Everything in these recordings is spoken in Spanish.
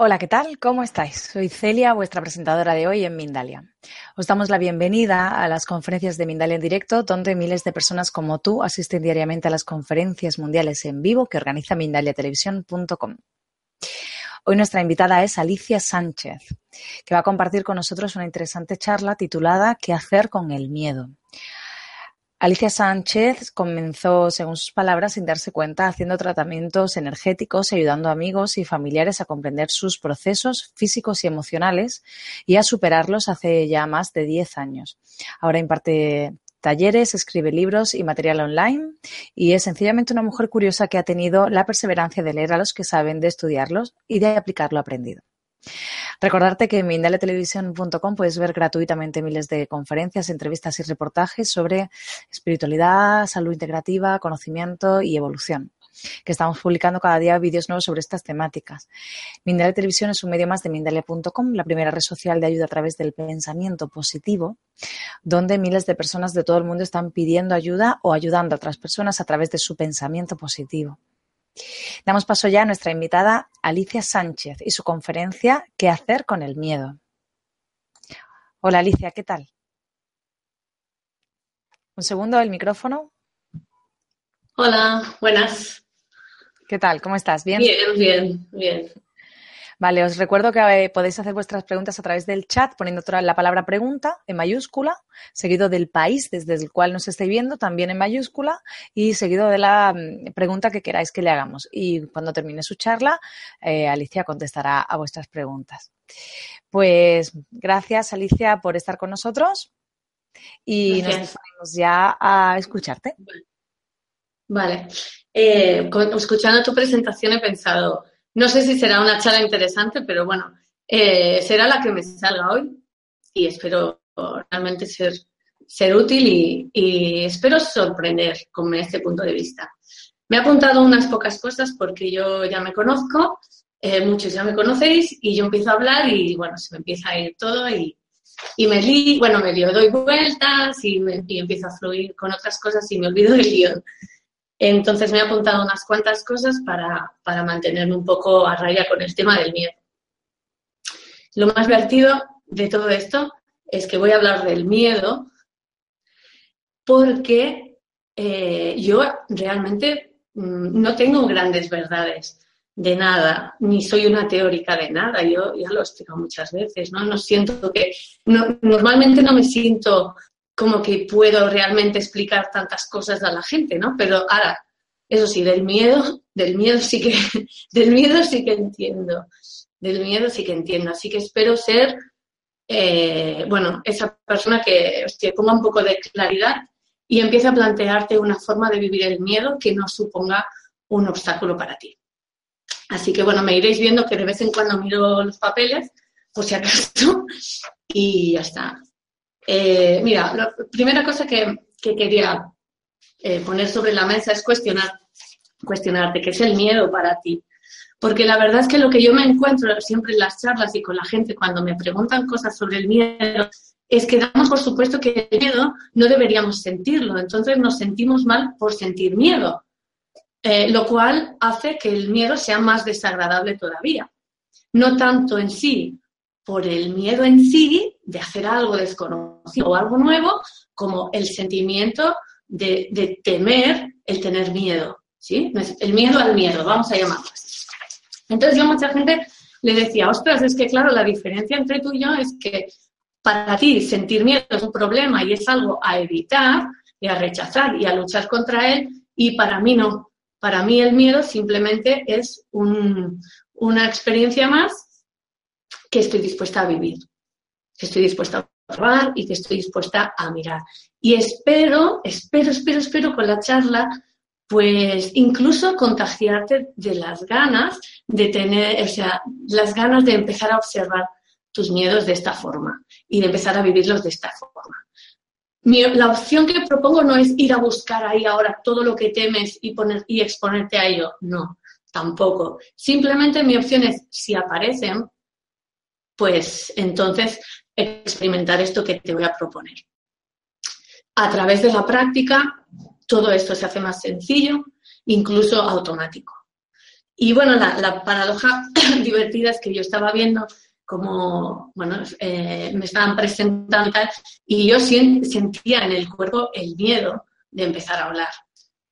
Hola, ¿qué tal? ¿Cómo estáis? Soy Celia, vuestra presentadora de hoy en Mindalia. Os damos la bienvenida a las conferencias de Mindalia en directo, donde miles de personas como tú asisten diariamente a las conferencias mundiales en vivo que organiza mindaliatelevisión.com. Hoy nuestra invitada es Alicia Sánchez, que va a compartir con nosotros una interesante charla titulada ¿Qué hacer con el miedo? Alicia Sánchez comenzó, según sus palabras, sin darse cuenta, haciendo tratamientos energéticos, ayudando a amigos y familiares a comprender sus procesos físicos y emocionales y a superarlos hace ya más de 10 años. Ahora imparte talleres, escribe libros y material online y es sencillamente una mujer curiosa que ha tenido la perseverancia de leer a los que saben, de estudiarlos y de aplicar lo aprendido. Recordarte que en mindaletelevisión.com puedes ver gratuitamente miles de conferencias, entrevistas y reportajes sobre espiritualidad, salud integrativa, conocimiento y evolución que estamos publicando cada día vídeos nuevos sobre estas temáticas. Mindale Televisión es un medio más de Mindale.com, la primera red social de ayuda a través del pensamiento positivo, donde miles de personas de todo el mundo están pidiendo ayuda o ayudando a otras personas a través de su pensamiento positivo. Damos paso ya a nuestra invitada Alicia Sánchez y su conferencia ¿Qué hacer con el miedo? Hola Alicia, ¿qué tal? Un segundo, el micrófono. Hola, buenas. ¿Qué tal? ¿Cómo estás? ¿Bien? Bien, bien, bien. Vale, os recuerdo que eh, podéis hacer vuestras preguntas a través del chat poniendo la palabra pregunta en mayúscula, seguido del país desde el cual nos estéis viendo también en mayúscula y seguido de la mm, pregunta que queráis que le hagamos. Y cuando termine su charla, eh, Alicia contestará a vuestras preguntas. Pues gracias, Alicia, por estar con nosotros y nos disponemos ya a escucharte. Vale. Eh, escuchando tu presentación he pensado, no sé si será una charla interesante, pero bueno, eh, será la que me salga hoy y espero realmente ser, ser útil y, espero sorprender con este punto de vista. Me he apuntado unas pocas cosas porque yo ya me conozco, eh, muchos ya me conocéis y yo empiezo a hablar y bueno, se me empieza a ir todo y, me lío, bueno, me doy vueltas y, me, y empiezo a fluir con otras cosas y me olvido del guion. Entonces me he apuntado unas cuantas cosas para, mantenerme un poco a raya con el tema del miedo. Lo más divertido de todo esto es que voy a hablar del miedo porque eh, yo realmente mm, no tengo grandes verdades de nada, ni soy una teórica de nada. Yo ya lo explico muchas veces, ¿no? No siento que, normalmente no me siento como que puedo realmente explicar tantas cosas a la gente, ¿no? Pero ahora, eso sí, del miedo, del miedo sí que, del miedo sí que entiendo, del miedo sí que entiendo. Así que espero ser, eh, bueno, esa persona que te ponga un poco de claridad y empiece a plantearte una forma de vivir el miedo que no suponga un obstáculo para ti. Así que bueno, me iréis viendo que de vez en cuando miro los papeles, por si acaso, y ya está. Eh, mira, la primera cosa que, quería eh, poner sobre la mesa es cuestionar, cuestionarte qué es el miedo para ti. Porque la verdad es que lo que yo me encuentro siempre en las charlas y con la gente cuando me preguntan cosas sobre el miedo es que damos por supuesto que el miedo no deberíamos sentirlo. Entonces nos sentimos mal por sentir miedo. Eh, lo cual hace que el miedo sea más desagradable todavía. No tanto en sí por el miedo en sí de hacer algo desconocido o algo nuevo, como el sentimiento de, temer el tener miedo, ¿sí? El miedo al miedo, vamos a llamarlo. Entonces yo a mucha gente le decía, ostras, es que claro, la diferencia entre tú y yo es que para ti sentir miedo es un problema y es algo a evitar y a rechazar y a luchar contra él, y para mí no. Para mí el miedo simplemente es una experiencia más que estoy dispuesta a vivir, que estoy dispuesta a probar y que estoy dispuesta a mirar. Y espero, espero, espero, espero con la charla, pues incluso contagiarte de las ganas de tener, o sea, las ganas de empezar a observar tus miedos de esta forma y de empezar a vivirlos de esta forma. la opción que propongo no es ir a buscar ahí ahora todo lo que temes y, poner, y exponerte a ello. No, tampoco. Simplemente mi opción es, si aparecen, pues entonces experimentar esto que te voy a proponer. A través de la práctica, todo esto se hace más sencillo, incluso automático. Y bueno, la, paradoja divertida es que yo estaba viendo como, bueno, eh, me estaban presentando y tal, y yo sentía en el cuerpo el miedo de empezar a hablar.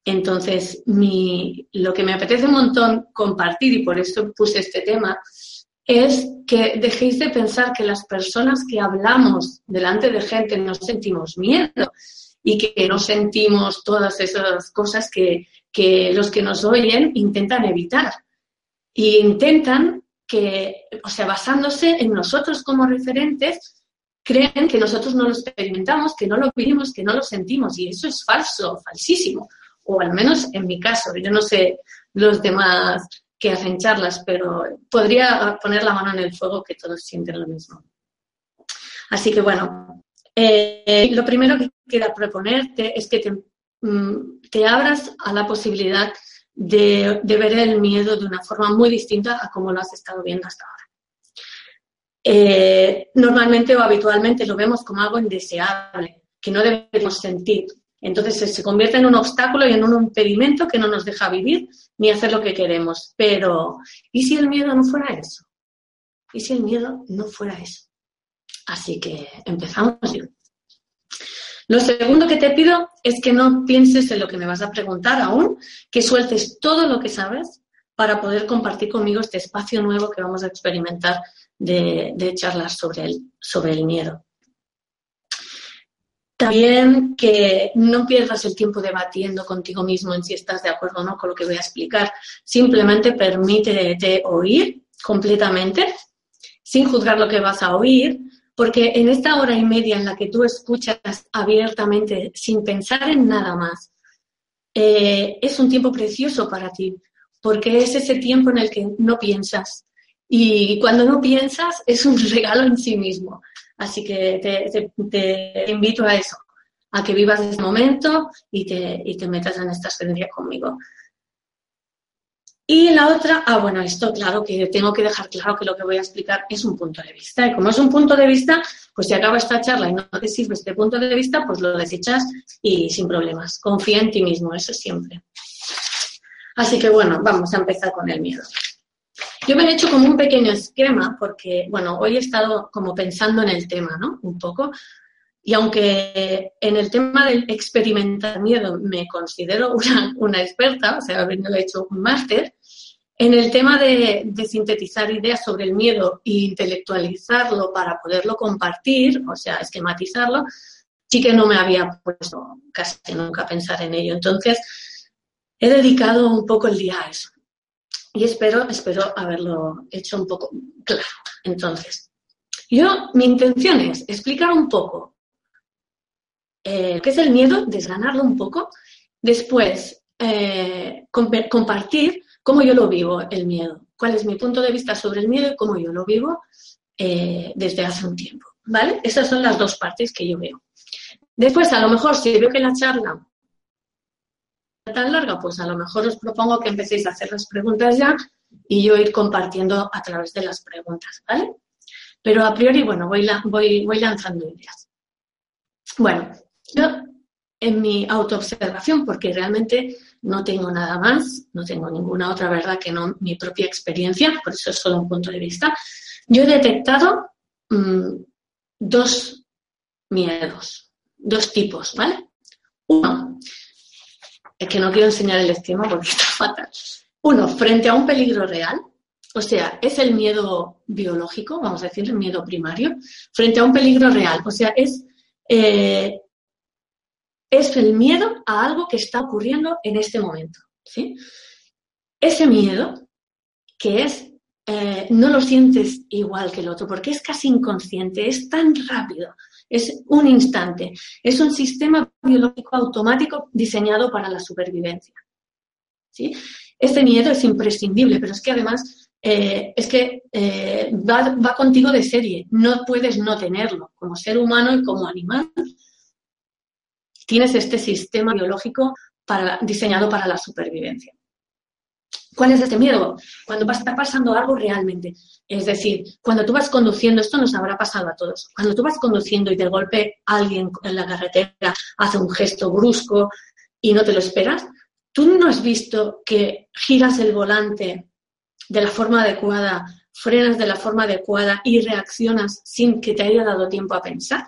Entonces, mi, lo que me apetece un montón compartir, y por eso puse este tema, es que dejéis de pensar que las personas que hablamos delante de gente no sentimos miedo y que no sentimos todas esas cosas que, los que nos oyen intentan evitar. Y intentan que, o sea, basándose en nosotros como referentes, creen que nosotros no lo experimentamos, que no lo vivimos, que no lo sentimos. Y eso es falso, falsísimo. O al menos en mi caso. Yo no sé los demás que hacen charlas, pero podría poner la mano en el fuego que todos sienten lo mismo. Así que bueno, eh, lo primero que quiero proponerte es que te, mm, abras a la posibilidad de, ver el miedo de una forma muy distinta a como lo has estado viendo hasta ahora. Eh, normalmente o habitualmente lo vemos como algo indeseable, que no debemos sentir. Entonces se convierte en un obstáculo y en un impedimento que no nos deja vivir ni hacer lo que queremos. Pero, ¿y si el miedo no fuera eso? ¿Y si el miedo no fuera eso? Así que empezamos. Lo segundo que te pido es que no pienses en lo que me vas a preguntar aún, que sueltes todo lo que sabes para poder compartir conmigo este espacio nuevo que vamos a experimentar de, de charlas sobre el, sobre el miedo. También que no pierdas el tiempo debatiendo contigo mismo en si estás de acuerdo o no con lo que voy a explicar. Simplemente permítete oír completamente, sin juzgar lo que vas a oír, porque en esta hora y media en la que tú escuchas abiertamente, sin pensar en nada más, eh, es un tiempo precioso para ti, porque es ese tiempo en el que no piensas. Y cuando no piensas es un regalo en sí mismo. Así que te, invito a eso, a que vivas ese momento y te, y te metas en esta experiencia conmigo. Y la otra, ah, bueno, esto claro que tengo que dejar claro que lo que voy a explicar es un punto de vista. Y como es un punto de vista, pues si acaba esta charla y no te sirve este punto de vista, pues lo desechas y sin problemas. Confía en ti mismo, eso siempre. Así que bueno, vamos a empezar con el miedo. Yo me he hecho como un pequeño esquema porque, bueno, hoy he estado como pensando en el tema, ¿no? Un poco. Y aunque en el tema del experimentar miedo me considero una, experta, o sea, habiendo hecho un máster, en el tema de, de, sintetizar ideas sobre el miedo e intelectualizarlo para poderlo compartir, o sea, esquematizarlo, sí que no me había puesto casi nunca a pensar en ello. Entonces, he dedicado un poco el día a eso. Y espero, espero haberlo hecho un poco claro. Entonces, yo, mi intención es explicar un poco eh, qué es el miedo, desganarlo un poco, después eh, compartir cómo yo lo vivo, el miedo, cuál es mi punto de vista sobre el miedo y cómo yo lo vivo eh, desde hace un tiempo. ¿Vale? Esas son las dos partes que yo veo. Después, a lo mejor, si veo que la charla tan larga, pues a lo mejor os propongo que empecéis a hacer las preguntas ya y yo ir compartiendo a través de las preguntas, ¿vale? Pero a priori, bueno, voy, voy, voy lanzando ideas. Bueno, yo en mi autoobservación, porque realmente no tengo nada más, no tengo ninguna otra verdad que no mi propia experiencia, por eso es solo un punto de vista, yo he detectado mm, dos miedos, dos tipos, ¿vale? Uno, es que no quiero enseñar el esquema porque está fatal. Uno, frente a un peligro real, o sea, es el miedo biológico, vamos a decir, el miedo primario, frente a un peligro real. O sea, es, eh, es el miedo a algo que está ocurriendo en este momento. ¿sí? Ese miedo, que es, eh, no lo sientes igual que el otro, porque es casi inconsciente, es tan rápido, es un instante, es un sistema biológico automático diseñado para la supervivencia. ¿sí? Este miedo es imprescindible, pero es que además eh, es que eh, va, contigo de serie, no puedes no tenerlo. Como ser humano y como animal, tienes este sistema biológico diseñado para la supervivencia. ¿Cuál es este miedo? Cuando va a estar pasando algo realmente. Es decir, cuando tú vas conduciendo, esto nos habrá pasado a todos, cuando tú vas conduciendo y de golpe alguien en la carretera hace un gesto brusco y no te lo esperas, tú no has visto que giras el volante de la forma adecuada, frenas de la forma adecuada y reaccionas sin que te haya dado tiempo a pensar?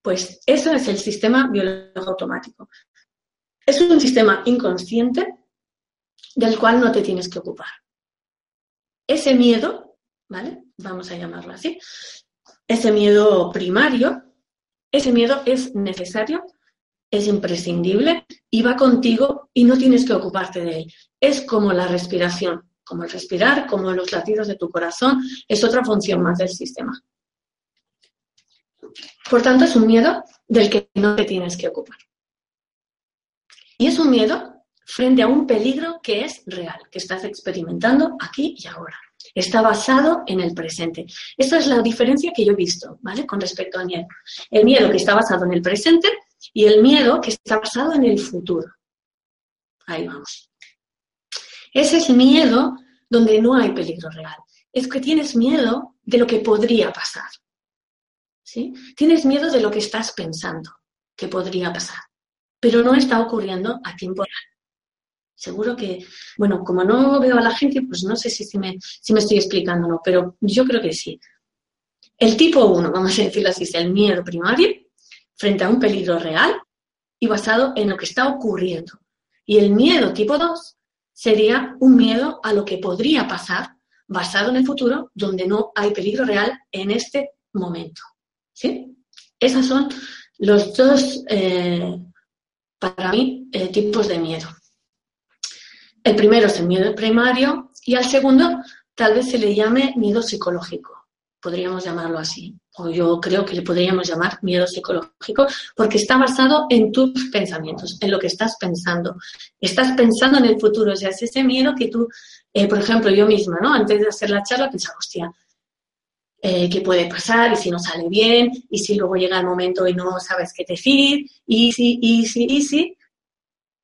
Pues eso es el sistema biológico automático. Es un sistema inconsciente del cual no te tienes que ocupar. Ese miedo, ¿vale? Vamos a llamarlo así. Ese miedo primario, ese miedo es necesario, es imprescindible y va contigo y no tienes que ocuparte de él. Es como la respiración como el respirar, como los latidos de tu corazón, es otra función más del sistema. Por tanto, es un miedo del que no te tienes que ocupar. Y es un miedo frente a un peligro que es real, que estás experimentando aquí y ahora. Está basado en el presente. Esta es la diferencia que yo he visto, ¿vale? Con respecto al miedo. El miedo que está basado en el presente y el miedo que está basado en el futuro. Ahí vamos. Ese es miedo donde no hay peligro real. Es que tienes miedo de lo que podría pasar. ¿Sí? Tienes miedo de lo que estás pensando que podría pasar, pero no está ocurriendo a tiempo real. Seguro que, bueno, como no veo a la gente, pues no sé si, me, si me estoy explicando o no, pero yo creo que sí. El tipo 1, vamos a decirlo así, es el miedo primario frente a un peligro real y basado en lo que está ocurriendo. Y el miedo tipo 2 sería un miedo a lo que podría pasar basado en el futuro, donde no hay peligro real en este momento. ¿Sí? Esos son los dos, eh, para mí, eh, tipos de miedo. El primero es el miedo primario y al segundo tal vez se le llame miedo psicológico, podríamos llamarlo así o yo creo que le podríamos llamar miedo psicológico, porque está basado en tus pensamientos, en lo que estás pensando. Estás pensando en el futuro, o sea, es ese miedo que tú, eh, por ejemplo, yo misma, ¿no? Antes de hacer la charla pensaba, hostia, eh, ¿qué puede pasar? ¿Y si no sale bien? ¿Y si luego llega el momento y no sabes qué decir? ¿Y si, y si, y si?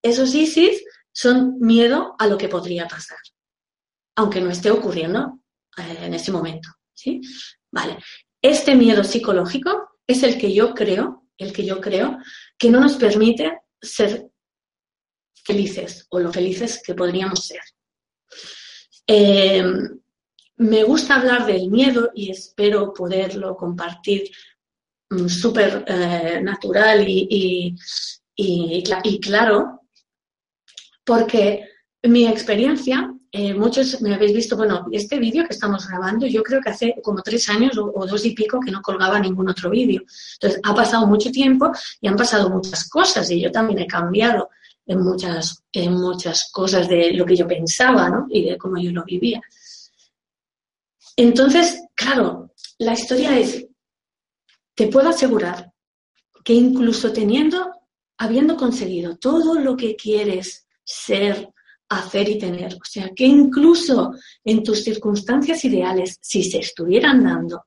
Esos ISIS son miedo a lo que podría pasar, aunque no esté ocurriendo eh, en ese momento, ¿sí? Vale. Este miedo psicológico es el que yo creo, el que yo creo, que no nos permite ser felices o lo felices que podríamos ser. Em, me gusta hablar del miedo y espero poderlo compartir mm, súper eh, natural y, y, claro, porque mi experiencia eh, muchos me habéis visto, bueno, este vídeo que estamos grabando, yo creo que hace como tres años o, dos y pico que no colgaba ningún otro vídeo. Entonces, ha pasado mucho tiempo y han pasado muchas cosas y yo también he cambiado en muchas, en muchas cosas de lo que yo pensaba, ¿no? Y de cómo yo lo vivía. Entonces, claro, la historia es, te puedo asegurar que incluso teniendo, habiendo conseguido todo lo que quieres ser, hacer y tener. O sea, que incluso en tus circunstancias ideales, si se estuvieran dando,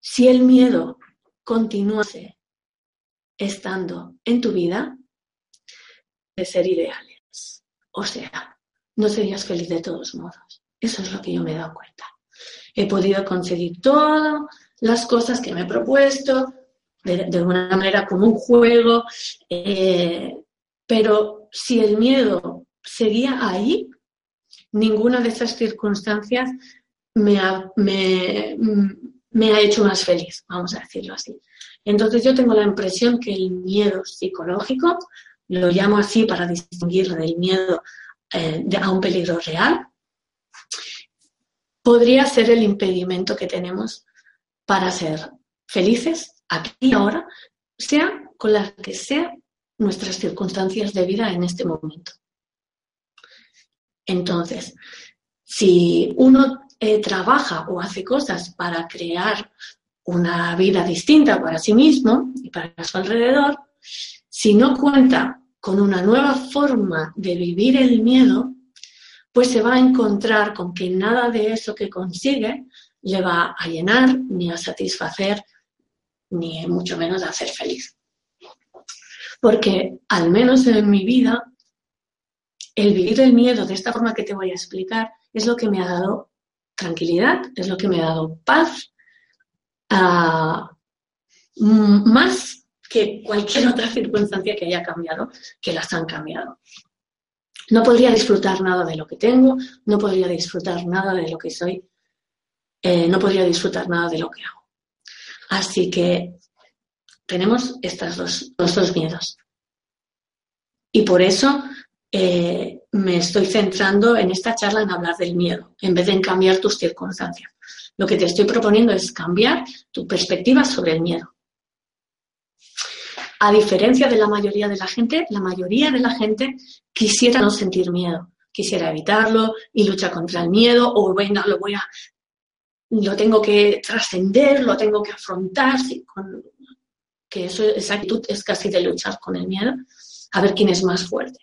si el miedo continuase estando en tu vida, de ser ideales. O sea, no serías feliz de todos modos. Eso es lo que yo me he dado cuenta. He podido conseguir todas las cosas que me he propuesto, de, alguna manera como un juego, eh, pero si el miedo seguía ahí, ninguna de esas circunstancias me ha, me, ha hecho más feliz, vamos a decirlo así. Entonces yo tengo la impresión que el miedo psicológico, lo llamo así para distinguir del miedo eh, a un peligro real, podría ser el impedimento que tenemos para ser felices aquí y ahora, sea con las que sean nuestras circunstancias de vida en este momento. Entonces, si uno eh, trabaja o hace cosas para crear una vida distinta para sí mismo y para su alrededor, si no cuenta con una nueva forma de vivir el miedo, pues se va a encontrar con que nada de eso que consigue le va a llenar, ni a satisfacer, ni mucho menos a hacer feliz. Porque al menos en mi vida, el vivir el miedo de esta forma que te voy a explicar es lo que me ha dado tranquilidad, es lo que me ha dado paz, más que cualquier otra circunstancia que haya cambiado, que las han cambiado. No podría disfrutar nada de lo que tengo, no podría disfrutar nada de lo que soy, eh, no podría disfrutar nada de lo que hago. Así que tenemos estos dos, dos miedos. Y por eso eh, me estoy centrando en esta charla en hablar del miedo, en vez de en cambiar tus circunstancias. Lo que te estoy proponiendo es cambiar tu perspectiva sobre el miedo. A diferencia de la mayoría de la gente, la mayoría de la gente quisiera no sentir miedo, quisiera evitarlo y lucha contra el miedo o venga, lo voy a, lo tengo que trascender, lo tengo que afrontar, que esa actitud es casi de luchar con el miedo, a ver quién es más fuerte.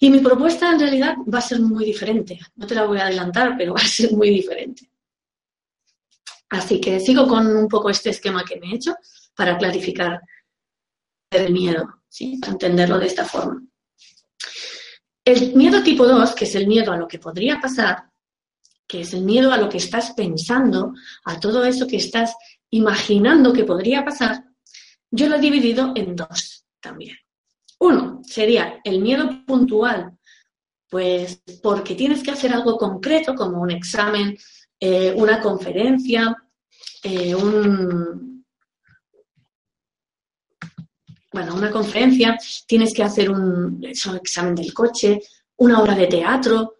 Y mi propuesta en realidad va a ser muy diferente. No te la voy a adelantar, pero va a ser muy diferente. Así que sigo con un poco este esquema que me he hecho para clarificar el miedo, ¿sí? para entenderlo de esta forma. El miedo tipo 2, que es el miedo a lo que podría pasar, que es el miedo a lo que estás pensando, a todo eso que estás imaginando que podría pasar, yo lo he dividido en dos también. Uno sería el miedo puntual, pues porque tienes que hacer algo concreto, como un examen eh, una conferencia, eh, un, bueno, una conferencia, tienes que hacer un examen del coche, una obra de teatro,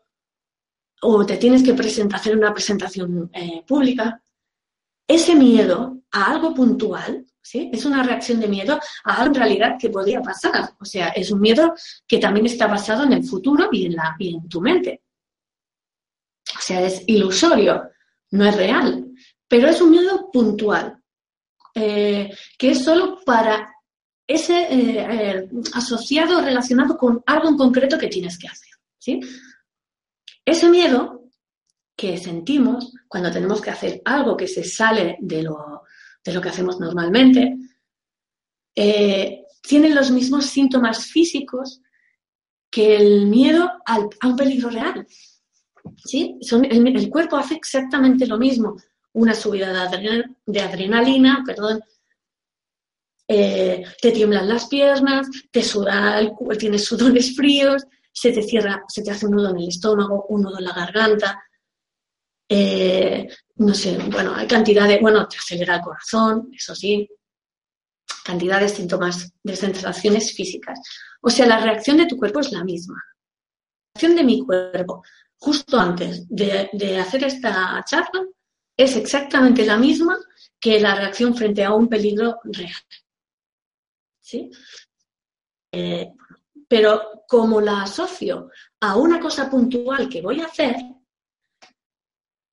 o te tienes que presentar, hacer una presentación eh, pública. Ese miedo a algo puntual, Es una reacción de miedo a algo en realidad que podría pasar. O sea, es un miedo que también está basado en el futuro y en, la, y en tu mente. O sea, es ilusorio, no es real, pero es un miedo puntual, eh, que es solo para ese eh, eh, asociado relacionado con algo en concreto que tienes que hacer. ¿sí? Ese miedo que sentimos cuando tenemos que hacer algo que se sale de lo, de lo que hacemos normalmente, tiene los mismos síntomas físicos que el miedo a un peligro real. ¿sí? el, cuerpo hace exactamente lo mismo. Una subida de, adrenalina, perdón, eh, te tiemblan las piernas, te suda el, tienes sudores fríos, se te cierra, se te hace un nudo en el estómago, un nudo en la garganta, eh, no sé, bueno, hay cantidad de, bueno, te acelera el corazón, eso sí, cantidad de síntomas, de sensaciones físicas. O sea, la reacción de tu cuerpo es la misma. La reacción de mi cuerpo justo antes de, hacer esta charla es exactamente la misma que la reacción frente a un peligro real. ¿Sí? Eh, pero como la asocio a una cosa puntual que voy a hacer,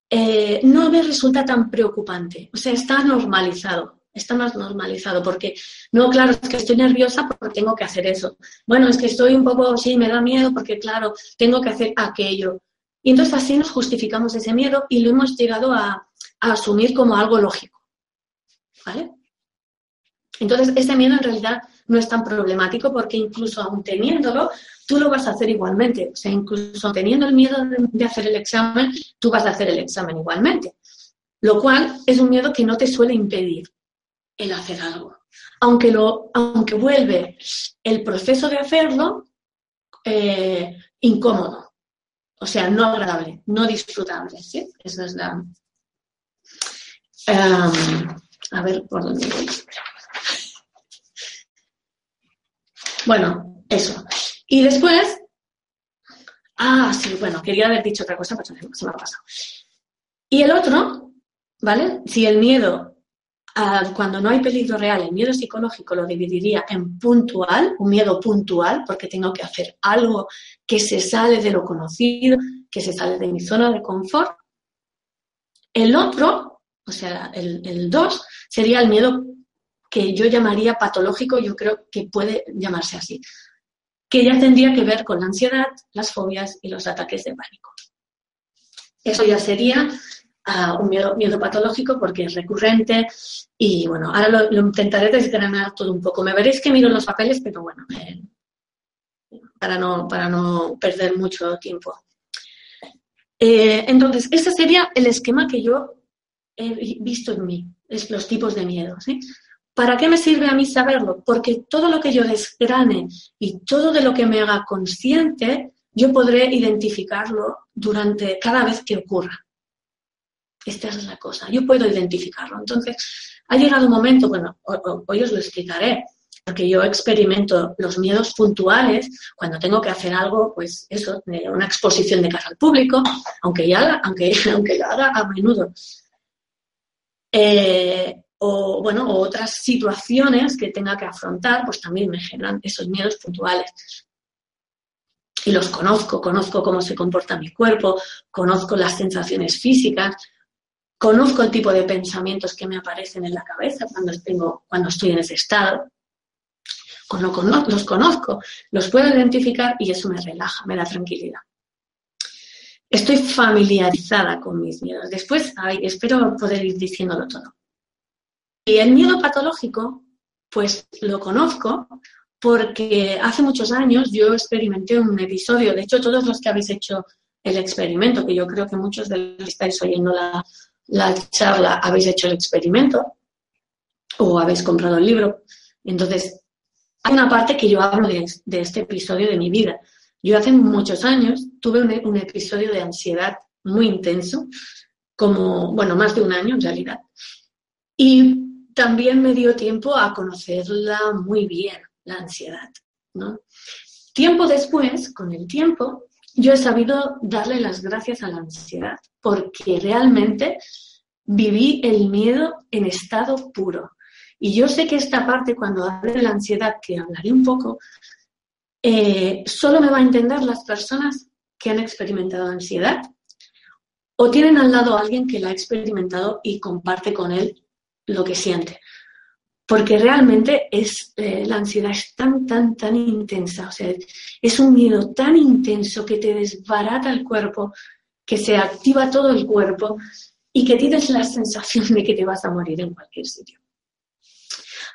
eh, no me resulta tan preocupante. O sea, está normalizado. Está más normalizado porque, no, claro, es que estoy nerviosa porque tengo que hacer eso. Bueno, es que estoy un poco, sí, me da miedo porque, claro, tengo que hacer aquello. Y entonces así nos justificamos ese miedo y lo hemos llegado a, asumir como algo lógico. ¿Vale? Entonces, ese miedo en realidad no es tan problemático porque incluso aún teniéndolo, tú lo vas a hacer igualmente. O sea, incluso teniendo el miedo de, hacer el examen, tú vas a hacer el examen igualmente. Lo cual es un miedo que no te suele impedir el hacer algo. Aunque, lo, aunque vuelve el proceso de hacerlo eh, incómodo. O sea, no agradable, no disfrutable, ¿sí? Esa es la... Em, A ver por dónde voy. Bueno, eso. Y después, ah, sí, bueno, quería haber dicho otra cosa, pero se me ha pasado. Y el otro, ¿vale? Si el miedo, ah, cuando no hay peligro real, el miedo psicológico lo dividiría en puntual, un miedo puntual, porque tengo que hacer algo que se sale de lo conocido, que se sale de mi zona de confort. El otro, o sea, el 2, sería el miedo que yo llamaría patológico, yo creo que puede llamarse así, que ya tendría que ver con la ansiedad, las fobias y los ataques de pánico. Eso ya sería ah, un miedo, patológico porque es recurrente y bueno, ahora lo, intentaré desgranar todo un poco. Me veréis que miro los papeles, pero bueno, eh, para, no, para no perder mucho tiempo. Eh, entonces, ese sería el esquema que yo he visto en mí, es los tipos de miedo. ¿sí? ¿Para qué me sirve a mí saberlo? Porque todo lo que yo desgrane y todo de lo que me haga consciente, yo podré identificarlo durante cada vez que ocurra. Esta es la cosa, yo puedo identificarlo. Entonces, ha llegado un momento, bueno, hoy os lo explicaré, porque yo experimento los miedos puntuales cuando tengo que hacer algo, pues eso, una exposición de cara al público, aunque ya, aunque, aunque lo haga a menudo. Eh, o, bueno, otras situaciones que tenga que afrontar, pues también me generan esos miedos puntuales. Y los conozco, conozco cómo se comporta mi cuerpo, conozco las sensaciones físicas, conozco el tipo de pensamientos que me aparecen en la cabeza cuando, cuando estoy en ese estado. Los conozco, los puedo identificar y eso me relaja, me da tranquilidad. Estoy familiarizada con mis miedos. Después, espero poder ir diciéndolo todo. Y el miedo patológico, pues lo conozco porque hace muchos años yo experimenté un episodio, de hecho todos los que habéis hecho el experimento, que yo creo que muchos de los que estáis oyendo la, charla habéis hecho el experimento o habéis comprado el libro. Entonces, hay una parte que yo hablo de, este episodio de mi vida. Yo hace muchos años tuve un, un, episodio de ansiedad muy intenso, como, bueno, más de un año en realidad. Y también me dio tiempo a conocerla muy bien, la ansiedad. ¿no? Tiempo después, con el tiempo, yo he sabido darle las gracias a la ansiedad, porque realmente viví el miedo en estado puro. Y yo sé que esta parte, cuando hable de la ansiedad, que hablaré un poco, eh, solo me va a entender las personas que han experimentado ansiedad o tienen al lado a alguien que la ha experimentado y comparte con él lo que siente. Porque realmente es, eh, la ansiedad es tan, tan, tan intensa. O sea, es un miedo tan intenso que te desbarata el cuerpo, que se activa todo el cuerpo y que tienes la sensación de que te vas a morir en cualquier sitio.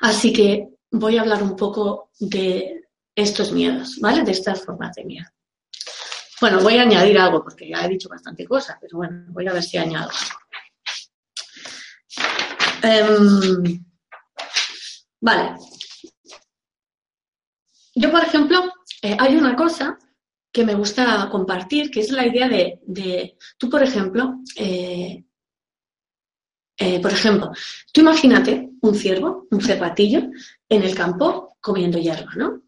Así que voy a hablar un poco de estos miedos, ¿vale? De estas formas de miedo. Bueno, voy a añadir algo porque ya he dicho bastante cosas, pero bueno, voy a ver si añado algo. Em, vale. Yo, por ejemplo, eh, hay una cosa que me gusta compartir, que es la idea de, tú, por ejemplo, eh, eh, por ejemplo, tú imagínate un ciervo, un cervatillo, en el campo comiendo hierba, ¿no?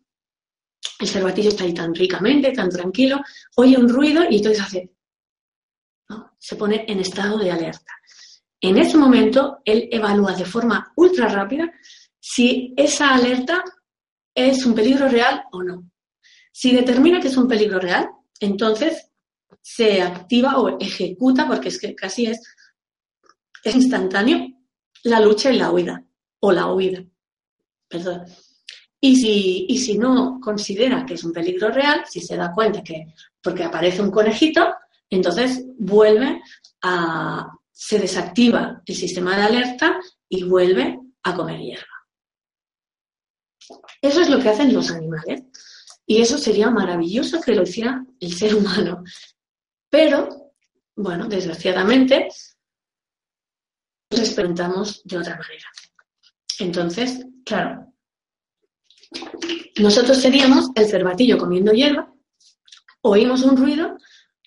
El cervatillo está ahí tan ricamente, tan tranquilo, oye un ruido y entonces hace, se pone en estado de alerta. En ese momento, él evalúa de forma ultra rápida si esa alerta es un peligro real o no. Si determina que es un peligro real, entonces se activa o ejecuta, porque es que casi es, instantáneo, la lucha y la huida, o la huida. Perdón. Y si, y si no considera que es un peligro real, si se da cuenta que porque aparece un conejito, entonces vuelve a, se desactiva el sistema de alerta y vuelve a comer hierba. Eso es lo que hacen los animales. Y eso sería maravilloso que lo hiciera el ser humano. Pero, bueno, desgraciadamente, nos experimentamos de otra manera. Entonces, claro, nosotros seríamos el cervatillo comiendo hierba, oímos un ruido,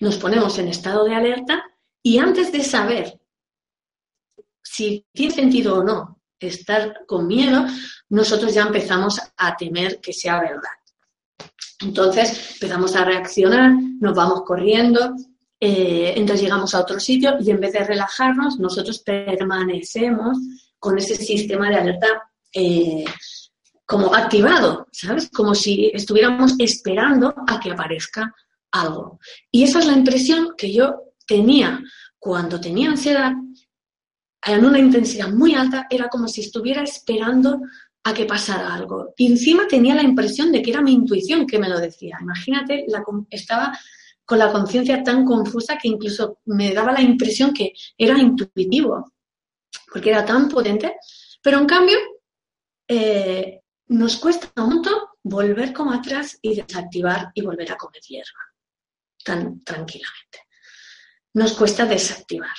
nos ponemos en estado de alerta y antes de saber si tiene sentido o no estar con miedo, nosotros ya empezamos a temer que sea verdad. Entonces empezamos a reaccionar, nos vamos corriendo, eh, entonces llegamos a otro sitio y en vez de relajarnos, nosotros permanecemos con ese sistema de alerta eh, como activado, ¿sabes? Como si estuviéramos esperando a que aparezca algo. Y esa es la impresión que yo tenía cuando tenía ansiedad en una intensidad muy alta, era como si estuviera esperando a que pasara algo. Y encima tenía la impresión de que era mi intuición que me lo decía. Imagínate, estaba con la conciencia tan confusa que incluso me daba la impresión que era intuitivo, porque era tan potente. Pero en cambio, eh, nos cuesta mucho volver como atrás y desactivar y volver a comer hierba, tan tranquilamente. Nos cuesta desactivar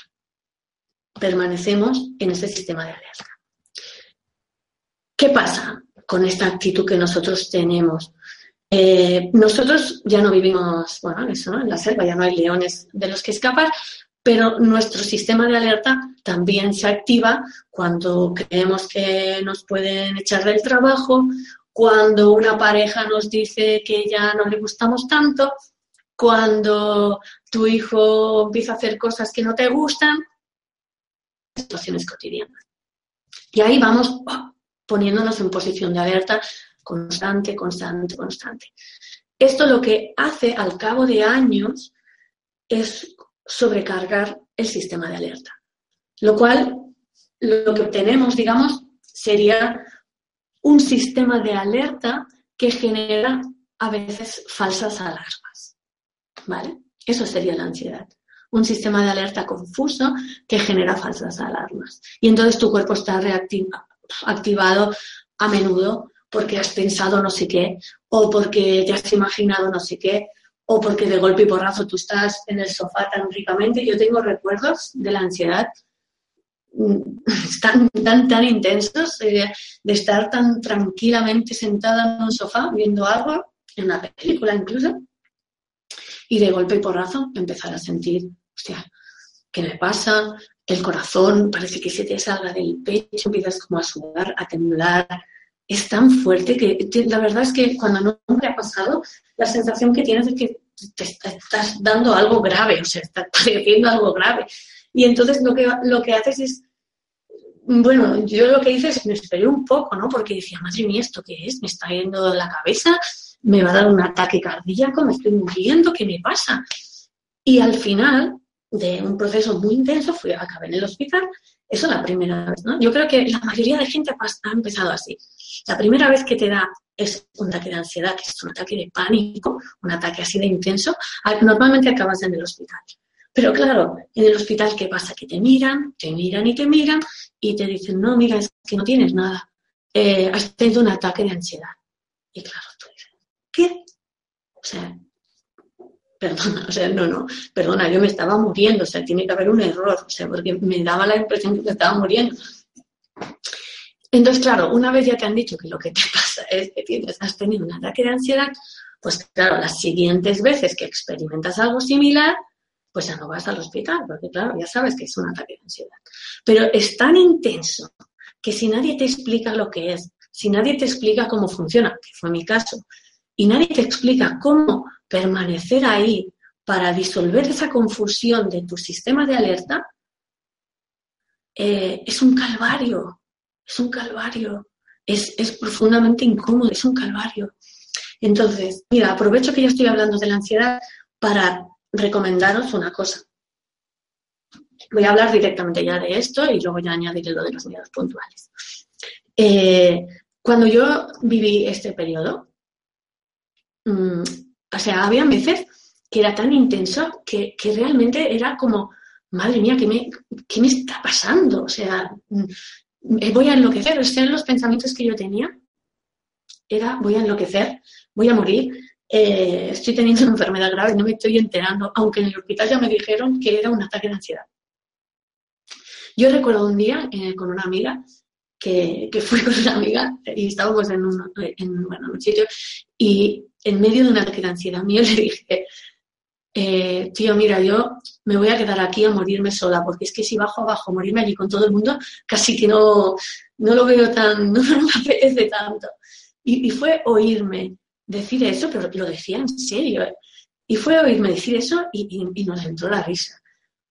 permanecemos en ese sistema de alerta. ¿Qué pasa con esta actitud que nosotros tenemos? Eh, nosotros ya no vivimos, bueno, eso, en la selva ya no hay leones de los que escapar, pero nuestro sistema de alerta también se activa cuando creemos que nos pueden echar del trabajo, cuando una pareja nos dice que ya no le gustamos tanto, cuando tu hijo empieza a hacer cosas que no te gustan, situaciones cotidianas. Y ahí vamos oh, poniéndonos en posición de alerta constante, constante, constante. Esto lo que hace al cabo de años es sobrecargar el sistema de alerta, lo cual lo que obtenemos, digamos, sería un sistema de alerta que genera a veces falsas alarmas. ¿Vale? Eso sería la ansiedad un sistema de alerta confuso que genera falsas alarmas. Y entonces tu cuerpo está activado a menudo porque has pensado no sé qué, o porque te has imaginado no sé qué, o porque de golpe y porrazo tú estás en el sofá tan ricamente. Yo tengo recuerdos de la ansiedad mm, tan, tan, tan intensos, eh, de estar tan tranquilamente sentada en un sofá viendo algo, en una película incluso, y de golpe y porrazo empezar a sentir, hostia, ¿qué me pasa? El corazón parece que se te salga del pecho, empiezas como a sudar, a temblar. Es tan fuerte que la verdad es que cuando no te ha pasado, la sensación que tienes es que te estás dando algo grave, o sea, estás padeciendo algo grave. Y entonces lo que, lo que haces es, bueno, yo lo que hice es me esperé un poco, ¿no? Porque decía, madre mía, ¿esto qué es? Me está yendo la cabeza, me va a dar un ataque cardíaco, me estoy muriendo, ¿qué me pasa? Y al final de un proceso muy intenso, fui, acabé en el hospital, eso la primera vez, ¿no? Yo creo que la mayoría de gente ha empezado así. La primera vez que te da es un ataque de ansiedad, que es un ataque de pánico, un ataque así de intenso, normalmente acabas en el hospital. Pero claro, en el hospital, ¿qué pasa? Que te miran, te miran y te miran y te dicen, no, mira, es que no tienes nada. Eh, has tenido un ataque de ansiedad. Y claro, O sea, perdona, o sea, no, no, perdona, yo me estaba muriendo, o sea, tiene que haber un error, o sea, porque me daba la impresión que me estaba muriendo. Entonces, claro, una vez ya te han dicho que lo que te pasa es que tienes, has tenido un ataque de ansiedad, pues claro, las siguientes veces que experimentas algo similar, pues ya no vas al hospital, porque claro, ya sabes que es un ataque de ansiedad. Pero es tan intenso que si nadie te explica lo que es, si nadie te explica cómo funciona, que fue mi caso, y nadie te explica cómo permanecer ahí para disolver esa confusión de tu sistema de alerta, eh, es un calvario, es un calvario, es, es profundamente incómodo, es un calvario. Entonces, mira, aprovecho que ya estoy hablando de la ansiedad para recomendaros una cosa. Voy a hablar directamente ya de esto y luego ya añadiré lo de los miedos puntuales. Eh, cuando yo viví este periodo, Mm, o sea, había veces que era tan intenso que, realmente era como, madre mía, ¿qué me, ¿qué me está pasando? O sea, mm, voy a enloquecer. O los pensamientos que yo tenía era, voy a enloquecer, voy a morir, eh, estoy teniendo una enfermedad grave, no me estoy enterando, aunque en el hospital ya me dijeron que era un ataque de ansiedad. Yo recuerdo un día eh, con una amiga que, que, fui con una amiga y estábamos en un, en, bueno, un sitio y en medio de una ataque de ansiedad mío le dije, eh, tío, mira, yo me voy a quedar aquí a morirme sola, porque es que si bajo abajo, morirme allí con todo el mundo, casi que no, no lo veo tan, no me apetece tanto. Y, fue oírme decir eso, pero lo decía en serio. ¿eh? Y fue oírme decir eso y, nos entró la risa.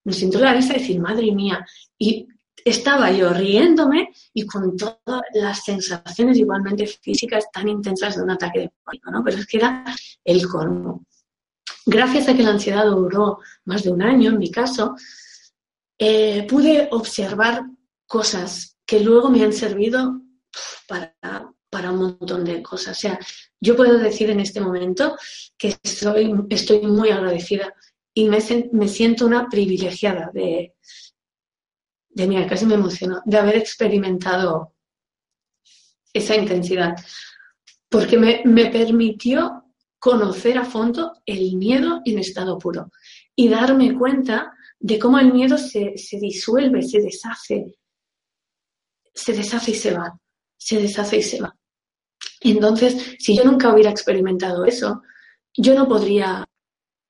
Nos entró la risa de decir, madre mía. Y estaba yo riéndome y con todas las sensaciones igualmente físicas tan intensas de un ataque de pánico, ¿no? Pero es que era el colmo. Gracias a que la ansiedad duró más de un año, en mi caso, eh, pude observar cosas que luego me han servido para, para un montón de cosas. O sea, yo puedo decir en este momento que estoy, estoy muy agradecida y me, me siento una privilegiada de, de mira, casi me emociono, de haber experimentado esa intensidad, porque me, me, permitió conocer a fondo el miedo en estado puro y darme cuenta de cómo el miedo se, se disuelve, se deshace, se deshace y se va, se deshace y se va. Entonces, si yo nunca hubiera experimentado eso, yo no podría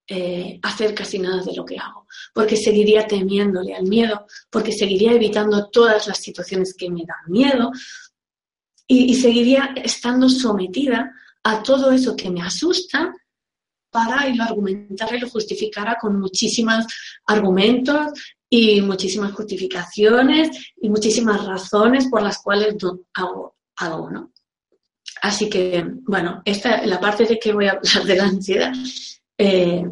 eh, hacer casi nada de lo que hago, porque seguiría temiéndole al miedo, porque seguiría evitando todas las situaciones que me dan miedo y, seguiría estando sometida a todo eso que me asusta para y lo argumentara y lo justificara con muchísimos argumentos y muchísimas justificaciones y muchísimas razones por las cuales no hago algo, ¿no? Así que, bueno, esta, la parte de que voy a hablar de la ansiedad eh,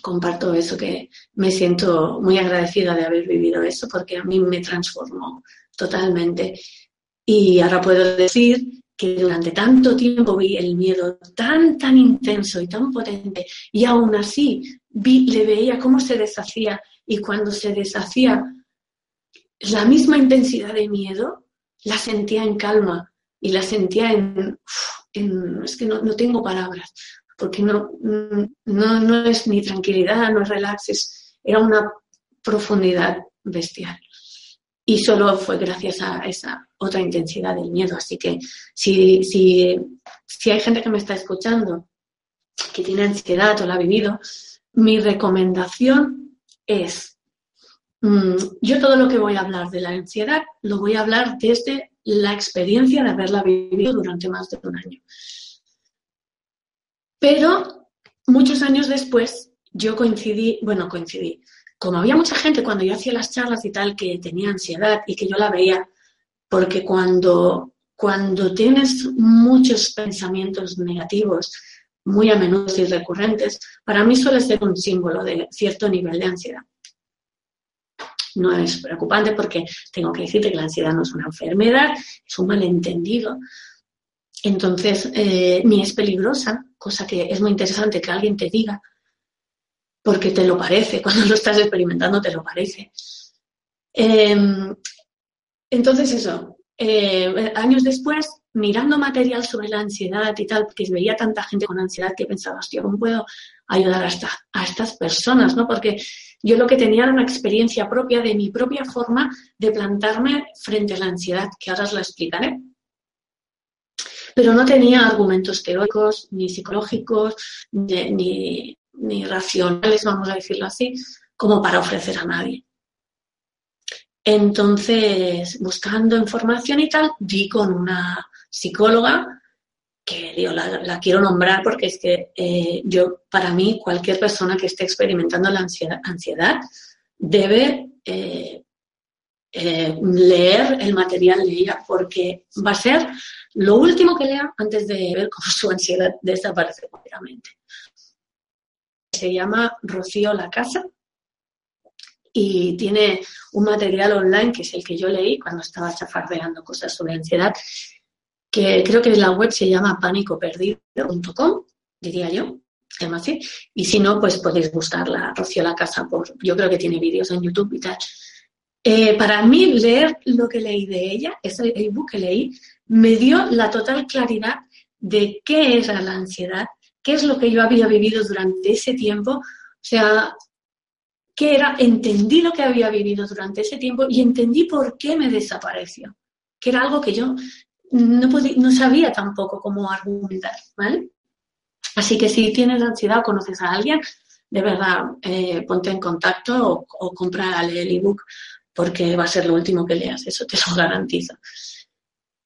comparto eso, que me siento muy agradecida de haber vivido eso porque a mí me transformó totalmente. Y ahora puedo decir que durante tanto tiempo vi el miedo tan, tan intenso y tan potente y aún así vi, le veía cómo se deshacía y cuando se deshacía la misma intensidad de miedo, la sentía en calma y la sentía en, es que no, no tengo palabras, porque no, no, es ni tranquilidad, no es relax, era una profundidad bestial. Y solo fue gracias a esa otra intensidad del miedo. Así que si, si, si hay gente que me está escuchando que tiene ansiedad o la ha vivido, mi recomendación es, mm, yo todo lo que voy a hablar de la ansiedad lo voy a hablar desde la experiencia de haberla vivido durante más de un año. Pero muchos años después yo coincidí, bueno, coincidí, como había mucha gente cuando yo hacía las charlas y tal que tenía ansiedad y que yo la veía, porque cuando, cuando tienes muchos pensamientos negativos, muy a menudo y recurrentes, para mí suele ser un símbolo de cierto nivel de ansiedad. No es preocupante porque tengo que decirte que la ansiedad no es una enfermedad, es un malentendido. Entonces, eh, ni es peligrosa, cosa que es muy interesante que alguien te diga, porque te lo parece, cuando lo estás experimentando te lo parece. Em, entonces eso, eh, años después, mirando material sobre la ansiedad y tal, porque veía tanta gente con ansiedad que pensaba, hostia, ¿cómo puedo ayudar a, a estas personas? ¿no? Porque yo lo que tenía era una experiencia propia de mi propia forma de plantarme frente a la ansiedad, que ahora os la explicaré pero no tenía argumentos teóricos, ni psicológicos, ni, racionales, vamos a decirlo así, como para ofrecer a nadie. Entonces, buscando información y tal, vi con una psicóloga que digo, la, quiero nombrar porque es que eh, yo, para mí, cualquier persona que esté experimentando la ansiedad, debe eh, eh, leer el material de porque va a ser lo último que lea antes de ver cómo su ansiedad desaparece completamente. Se llama Rocío La Casa y tiene un material online que es el que yo leí cuando estaba chafardeando cosas sobre ansiedad, que creo que la web se llama pánicoperdido.com, diría yo. Y si no, pues podéis buscarla, Rocío La Casa, por, yo creo que tiene vídeos en YouTube y tal. Eh, para mí, leer lo que leí de ella, ese ebook que leí, me dio la total claridad de qué era la ansiedad, qué es lo que yo había vivido durante ese tiempo, o sea, qué era, entendí lo que había vivido durante ese tiempo y entendí por qué me desapareció, que era algo que yo no, no sabía tampoco cómo argumentar, ¿vale? Así que si tienes ansiedad o conoces a alguien, de verdad, eh, ponte en contacto o, o compra el ebook porque va a ser lo último que leas, eso te lo garantizo.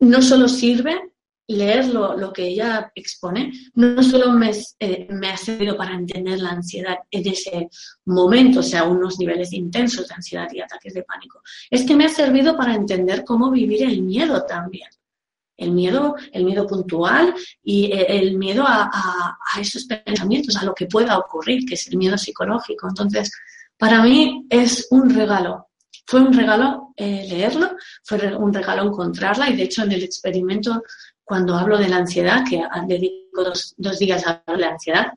No solo sirve leer lo, que ella expone, no solo me, eh, me, ha servido para entender la ansiedad en ese momento, o sea, unos niveles intensos de ansiedad y ataques de pánico, es que me ha servido para entender cómo vivir el miedo también. El miedo, el miedo puntual y eh, el miedo a, a esos pensamientos, a lo que pueda ocurrir, que es el miedo psicológico. Entonces, para mí es un regalo fue un regalo eh, leerlo, fue un regalo encontrarla y de hecho en el experimento cuando hablo de la ansiedad, que dedico dos, dos días a hablar de la ansiedad,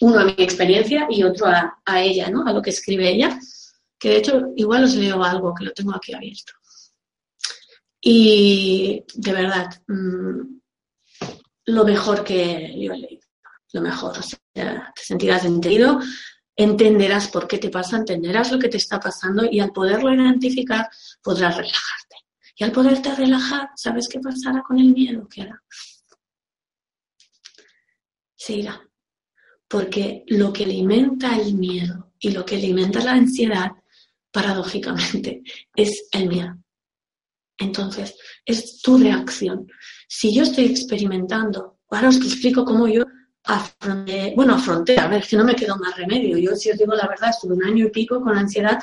uno a mi experiencia y otro a, ella, ¿no? A lo que escribe ella, que de hecho igual os leo algo que lo tengo aquí abierto. Y de verdad, mm, lo mejor que yo he leído, lo mejor, o sea, te sentirás entendido, entenderás por qué te pasa, entenderás lo que te está pasando y al poderlo identificar podrás relajarte. Y al poderte relajar, ¿sabes qué pasará con el miedo? ¿Qué hará? Se irá. Porque lo que alimenta el miedo y lo que alimenta la ansiedad, paradójicamente, es el miedo. Entonces, es tu reacción. Si yo estoy experimentando, ahora os explico cómo yo bueno, afronté, a ver, que no me quedó más remedio. Yo, si os digo la verdad, estuve un año y pico con ansiedad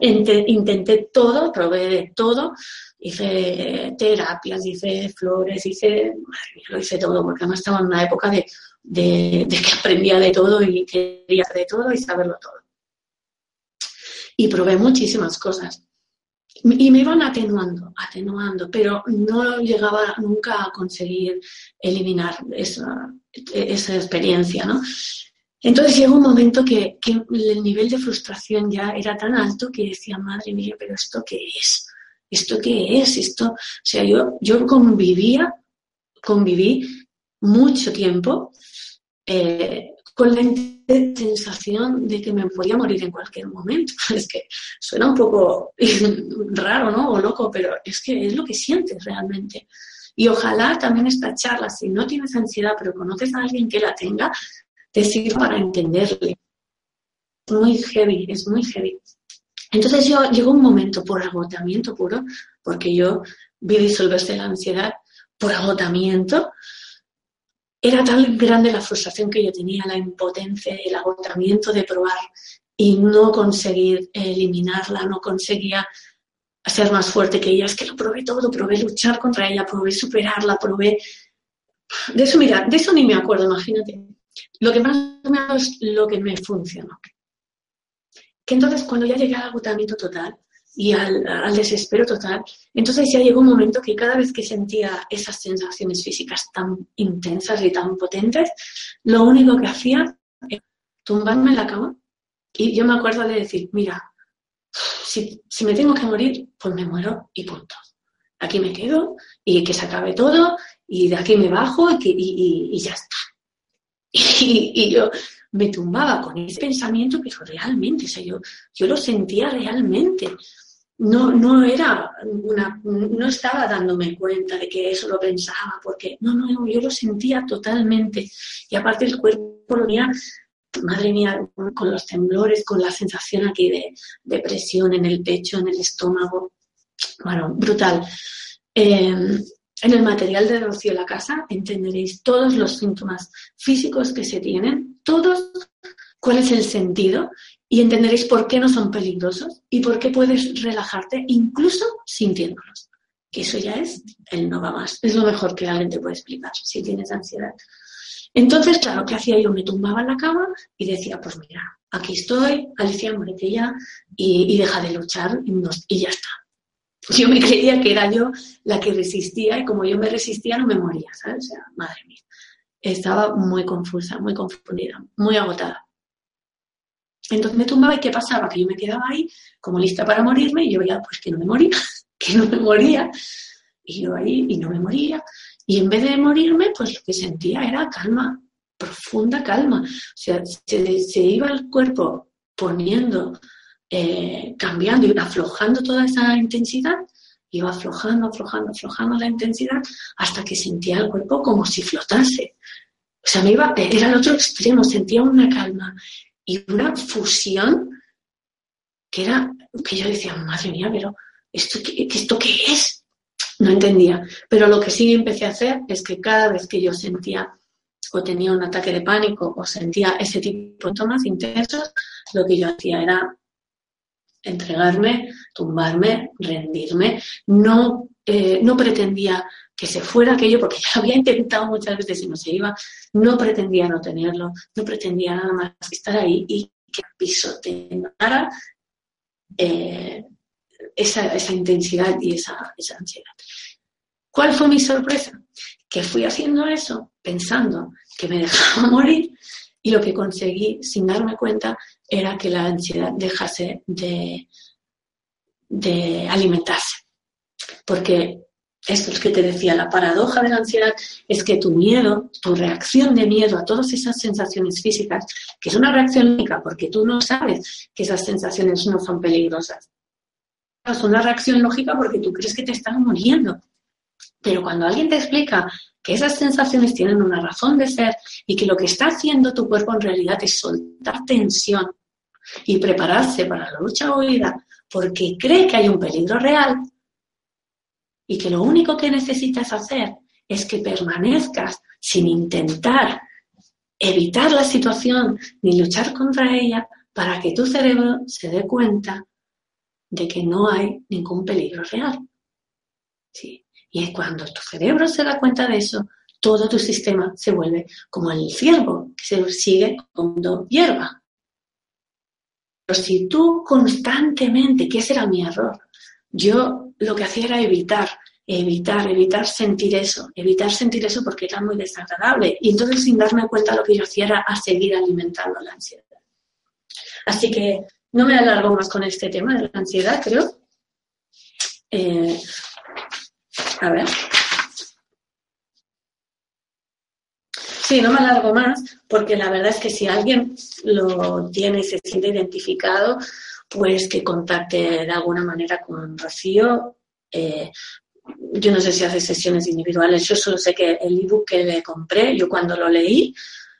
intenté todo, probé de todo, hice terapias, hice flores, hice, lo hice todo, porque además estaba en una época de, que aprendía de todo y quería de todo y saberlo todo. Y probé muchísimas cosas. Y me iban atenuando, atenuando, pero no llegaba nunca a conseguir eliminar esa, esa experiencia, ¿no? Entonces llegó un momento que, el nivel de frustración ya era tan alto que decía, madre mía, pero ¿esto qué es? ¿Esto qué es? Esto, o sea, yo, yo convivía, conviví mucho tiempo eh, con la sensación de que me podía morir en cualquier momento. Es que suena un poco raro, ¿no? O loco, pero es que es lo que sientes realmente. Y ojalá también esta charla, si no tienes ansiedad, pero conoces a alguien que la tenga, te sirve para entenderle. Muy heavy, es muy heavy. Entonces yo llegó un momento por agotamiento puro, porque yo vi disolverse la ansiedad por agotamiento. Era tan grande la frustración que yo tenía, la impotencia, el agotamiento de probar y no conseguir eliminarla, no conseguía ser más fuerte que ella. Es que lo probé todo, probé luchar contra ella, probé superarla, probé... De eso, mira, de eso ni me acuerdo, imagínate. Lo que más me es lo que me funcionó. Que entonces cuando ya llegué al agotamiento total y al, desespero total, entonces ya llegó un momento que cada vez que sentía esas sensaciones físicas tan intensas y tan potentes, lo único que hacía era tumbarme en la cama y yo me acuerdo de decir, mira, si, me tengo que morir, pues me muero y punto. Aquí me quedo y que se acabe todo y de aquí me bajo y ya está. Y, yo me tumbaba con ese pensamiento, pero realmente, o sea, yo, lo sentía realmente. No, no era una, no estaba dándome cuenta de que eso lo pensaba, porque no, no, yo lo sentía totalmente. Y aparte el cuerpo lo tenía, madre mía, con los temblores, con la sensación aquí de, de presión en el pecho, en el estómago. Bueno, brutal. Eh, en el material de Rocío La Casa entenderéis todos los síntomas físicos que se tienen, todos cuál es el sentido y entenderéis por qué no son peligrosos y por qué puedes relajarte incluso sintiéndolos. Que eso ya es el no va más. Es lo mejor que alguien te puede explicar si tienes ansiedad. Entonces, claro, ¿qué hacía yo? Me tumbaba en la cama y decía, pues mira, aquí estoy, Alicia, muérete ya y, deja de luchar y ya está yo me creía que era yo la que resistía y como yo me resistía no me moría, ¿sabes? O sea, madre mía. Estaba muy confusa, muy confundida, muy agotada. Entonces me tumbaba y ¿qué pasaba? Que yo me quedaba ahí como lista para morirme y yo veía pues que no me moría, que no me moría. Y yo ahí y no me moría. Y en vez de morirme, pues lo que sentía era calma, profunda calma. O sea, se, iba el cuerpo poniendo eh, cambiando y aflojando toda esa intensidad, iba aflojando, aflojando, aflojando la intensidad hasta que sentía el cuerpo como si flotase. O sea, me iba, era el otro extremo, sentía una calma y una fusión que era, que yo decía, madre mía, pero ¿esto qué, ¿esto qué es? No entendía. Pero lo que sí empecé a hacer es que cada vez que yo sentía o tenía un ataque de pánico o sentía ese tipo de tomas intensos, lo que yo hacía era entregarme, tumbarme, rendirme. No, eh, no pretendía que se fuera aquello, porque ya había intentado muchas veces y no se iba. No pretendía no tenerlo, no pretendía nada más que estar ahí y que el piso te eh, esa, intensidad y esa, ansiedad. ¿Cuál fue mi sorpresa? Que fui haciendo eso pensando que me dejaba morir y lo que conseguí sin darme cuenta era que la ansiedad dejase de, de alimentarse. Porque esto es que te decía, la paradoja de la ansiedad es que tu miedo, tu reacción de miedo a todas esas sensaciones físicas, que es una reacción única porque tú no sabes que esas sensaciones no son peligrosas. Es una reacción lógica porque tú crees que te estás muriendo. Pero cuando alguien te explica que esas sensaciones tienen una razón de ser y que lo que está haciendo tu cuerpo en realidad es soltar tensión y prepararse para la lucha o huida porque cree que hay un peligro real y que lo único que necesitas hacer es que permanezcas sin intentar evitar la situación ni luchar contra ella para que tu cerebro se dé cuenta de que no hay ningún peligro real. ¿Sí? Y es cuando tu cerebro se da cuenta de eso, todo tu sistema se vuelve como el ciervo, que se sigue comiendo hierba. Pero si tú constantemente, que ese era mi error, yo lo que hacía era evitar, evitar, evitar sentir eso, evitar sentir eso porque era muy desagradable. Y entonces sin darme cuenta lo que yo hacía era a seguir alimentando la ansiedad. Así que no me alargo más con este tema de la ansiedad, creo. Eh, a ver. Sí, no me alargo más, porque la verdad es que si alguien lo tiene y se siente identificado, pues que contacte de alguna manera con Rocío. Eh, yo no sé si hace sesiones individuales, yo solo sé que el ebook que le compré, yo cuando lo leí,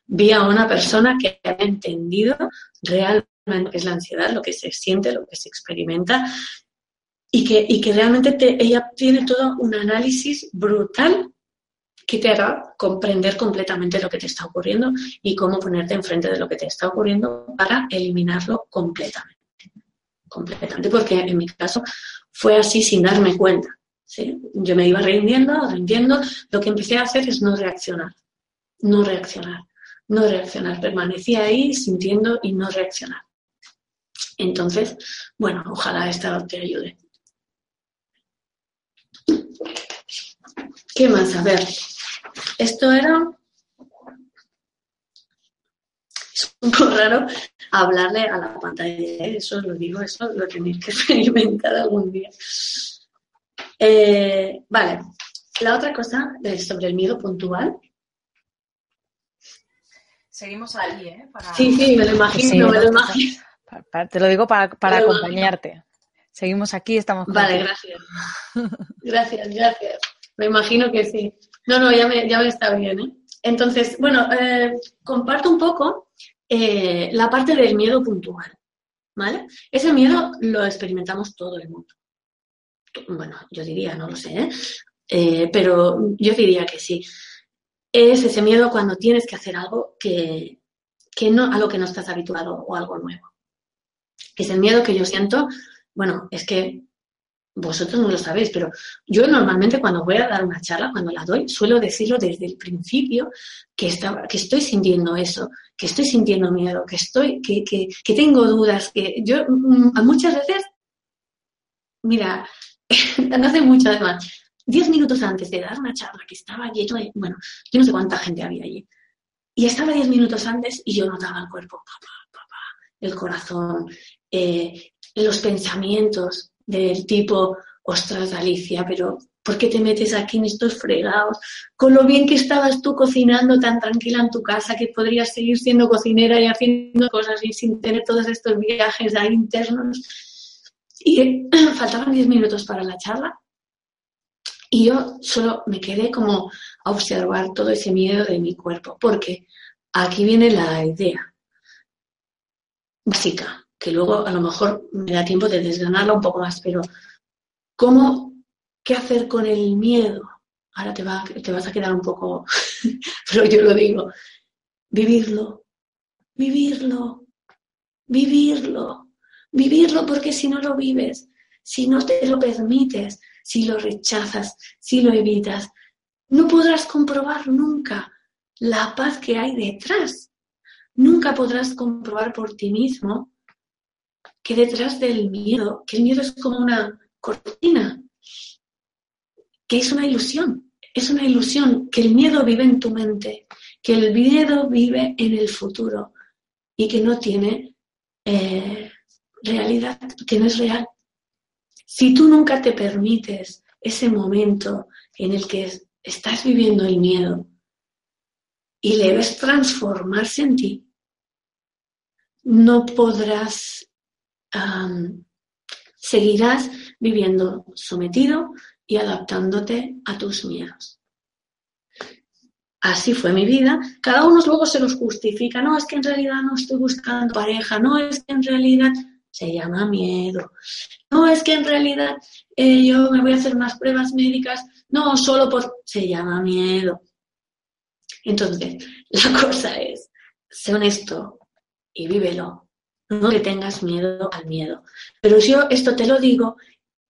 vi a una persona que había entendido realmente es la ansiedad, lo que se siente, lo que se experimenta, y que, y que realmente ella tiene todo un análisis brutal que te hará comprender completamente lo que te está ocurriendo y cómo ponerte enfrente de lo que te está ocurriendo para eliminarlo completamente completamente, porque en mi caso fue así sin darme cuenta. Yo me iba rindiendo, rindiendo, lo que empecé a hacer es no reaccionar, no reaccionar, no reaccionar, permanecía ahí sintiendo y no reaccionar. Entonces, bueno, ojalá esta te ayude. ¿Qué más? A ver, esto era... Es un poco raro, hablarle a la pantalla. Eso lo digo, eso lo tenéis que experimentar algún día. Eh, vale, la otra cosa es sobre el miedo puntual. Seguimos ahí, ¿eh? Sí, sí, me lo imagino, me lo imagino. Te lo digo para, acompañarte. Seguimos aquí, estamos. Vale, gracias. Gracias, gracias. Me imagino que sí. No, no, ya me, ya me está bien, ¿eh? Entonces, bueno, eh, comparto un poco eh, la parte del miedo puntual, ¿vale? Ese miedo lo experimentamos todo el mundo. Bueno, yo diría, no lo sé. Eh, pero yo diría que sí. Es ese miedo cuando tienes que hacer algo que, que no, a lo que no estás habituado o algo nuevo. Es el miedo que yo siento, bueno, es que vosotros no lo sabéis, pero yo normalmente cuando voy a dar una charla, cuando la doy, suelo decirlo desde el principio que, que estoy sintiendo eso, que estoy sintiendo miedo, que estoy, que, que, que tengo dudas, que yo mm, muchas veces, mira, no hace mucho además, diez minutos antes de dar una charla que estaba lleno de, bueno, yo no sé cuánta gente había allí, y estaba diez minutos antes y yo notaba el cuerpo, papá, papá, el corazón, eh, los pensamientos, del tipo, ostras, Alicia, pero ¿por qué te metes aquí en estos fregados? Con lo bien que estabas tú cocinando tan tranquila en tu casa que podrías seguir siendo cocinera y haciendo cosas y sin tener todos estos viajes ahí internos. Y faltaban 10 minutos para la charla y yo solo me quedé como a observar todo ese miedo de mi cuerpo, porque aquí viene la idea. básica, que luego a lo mejor me da tiempo de desgranarla un poco más, pero ¿cómo, qué hacer con el miedo? Ahora te, va, te vas a quedar un poco, pero yo lo digo, vivirlo, vivirlo, vivirlo, vivirlo porque si no lo vives, si no te lo permites, si lo rechazas, si lo evitas, no podrás comprobar nunca la paz que hay detrás. Nunca podrás comprobar por ti mismo que detrás del miedo, que el miedo es como una cortina, que es una ilusión, es una ilusión, que el miedo vive en tu mente, que el miedo vive en el futuro y que no tiene eh, realidad, que no es real. Si tú nunca te permites ese momento en el que estás viviendo el miedo y le ves transformarse en ti, no podrás seguirás viviendo sometido y adaptándote a tus miedos. Así fue mi vida. Cada uno luego se los justifica. No, es que en realidad no estoy buscando pareja. No, es que en realidad se llama miedo. No, es que en realidad eh, yo me voy a hacer unas pruebas médicas. No, solo por... se llama miedo. Entonces, la cosa es, sé honesto y vívelo no le tengas miedo al miedo. Pero yo esto te lo digo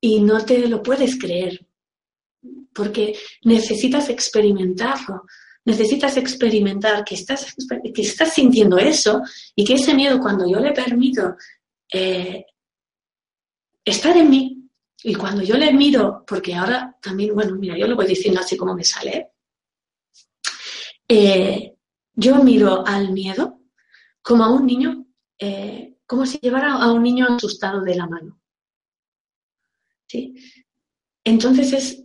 y no te lo puedes creer, porque necesitas experimentarlo. Necesitas experimentar que estás, que estás sintiendo eso y que ese miedo, cuando yo le permito eh, estar en mí, y cuando yo le miro, porque ahora también, bueno, mira, yo lo voy diciendo así como me sale, eh, yo miro al miedo como a un niño eh, como si llevara a un niño asustado de la mano. ¿Sí? Entonces es,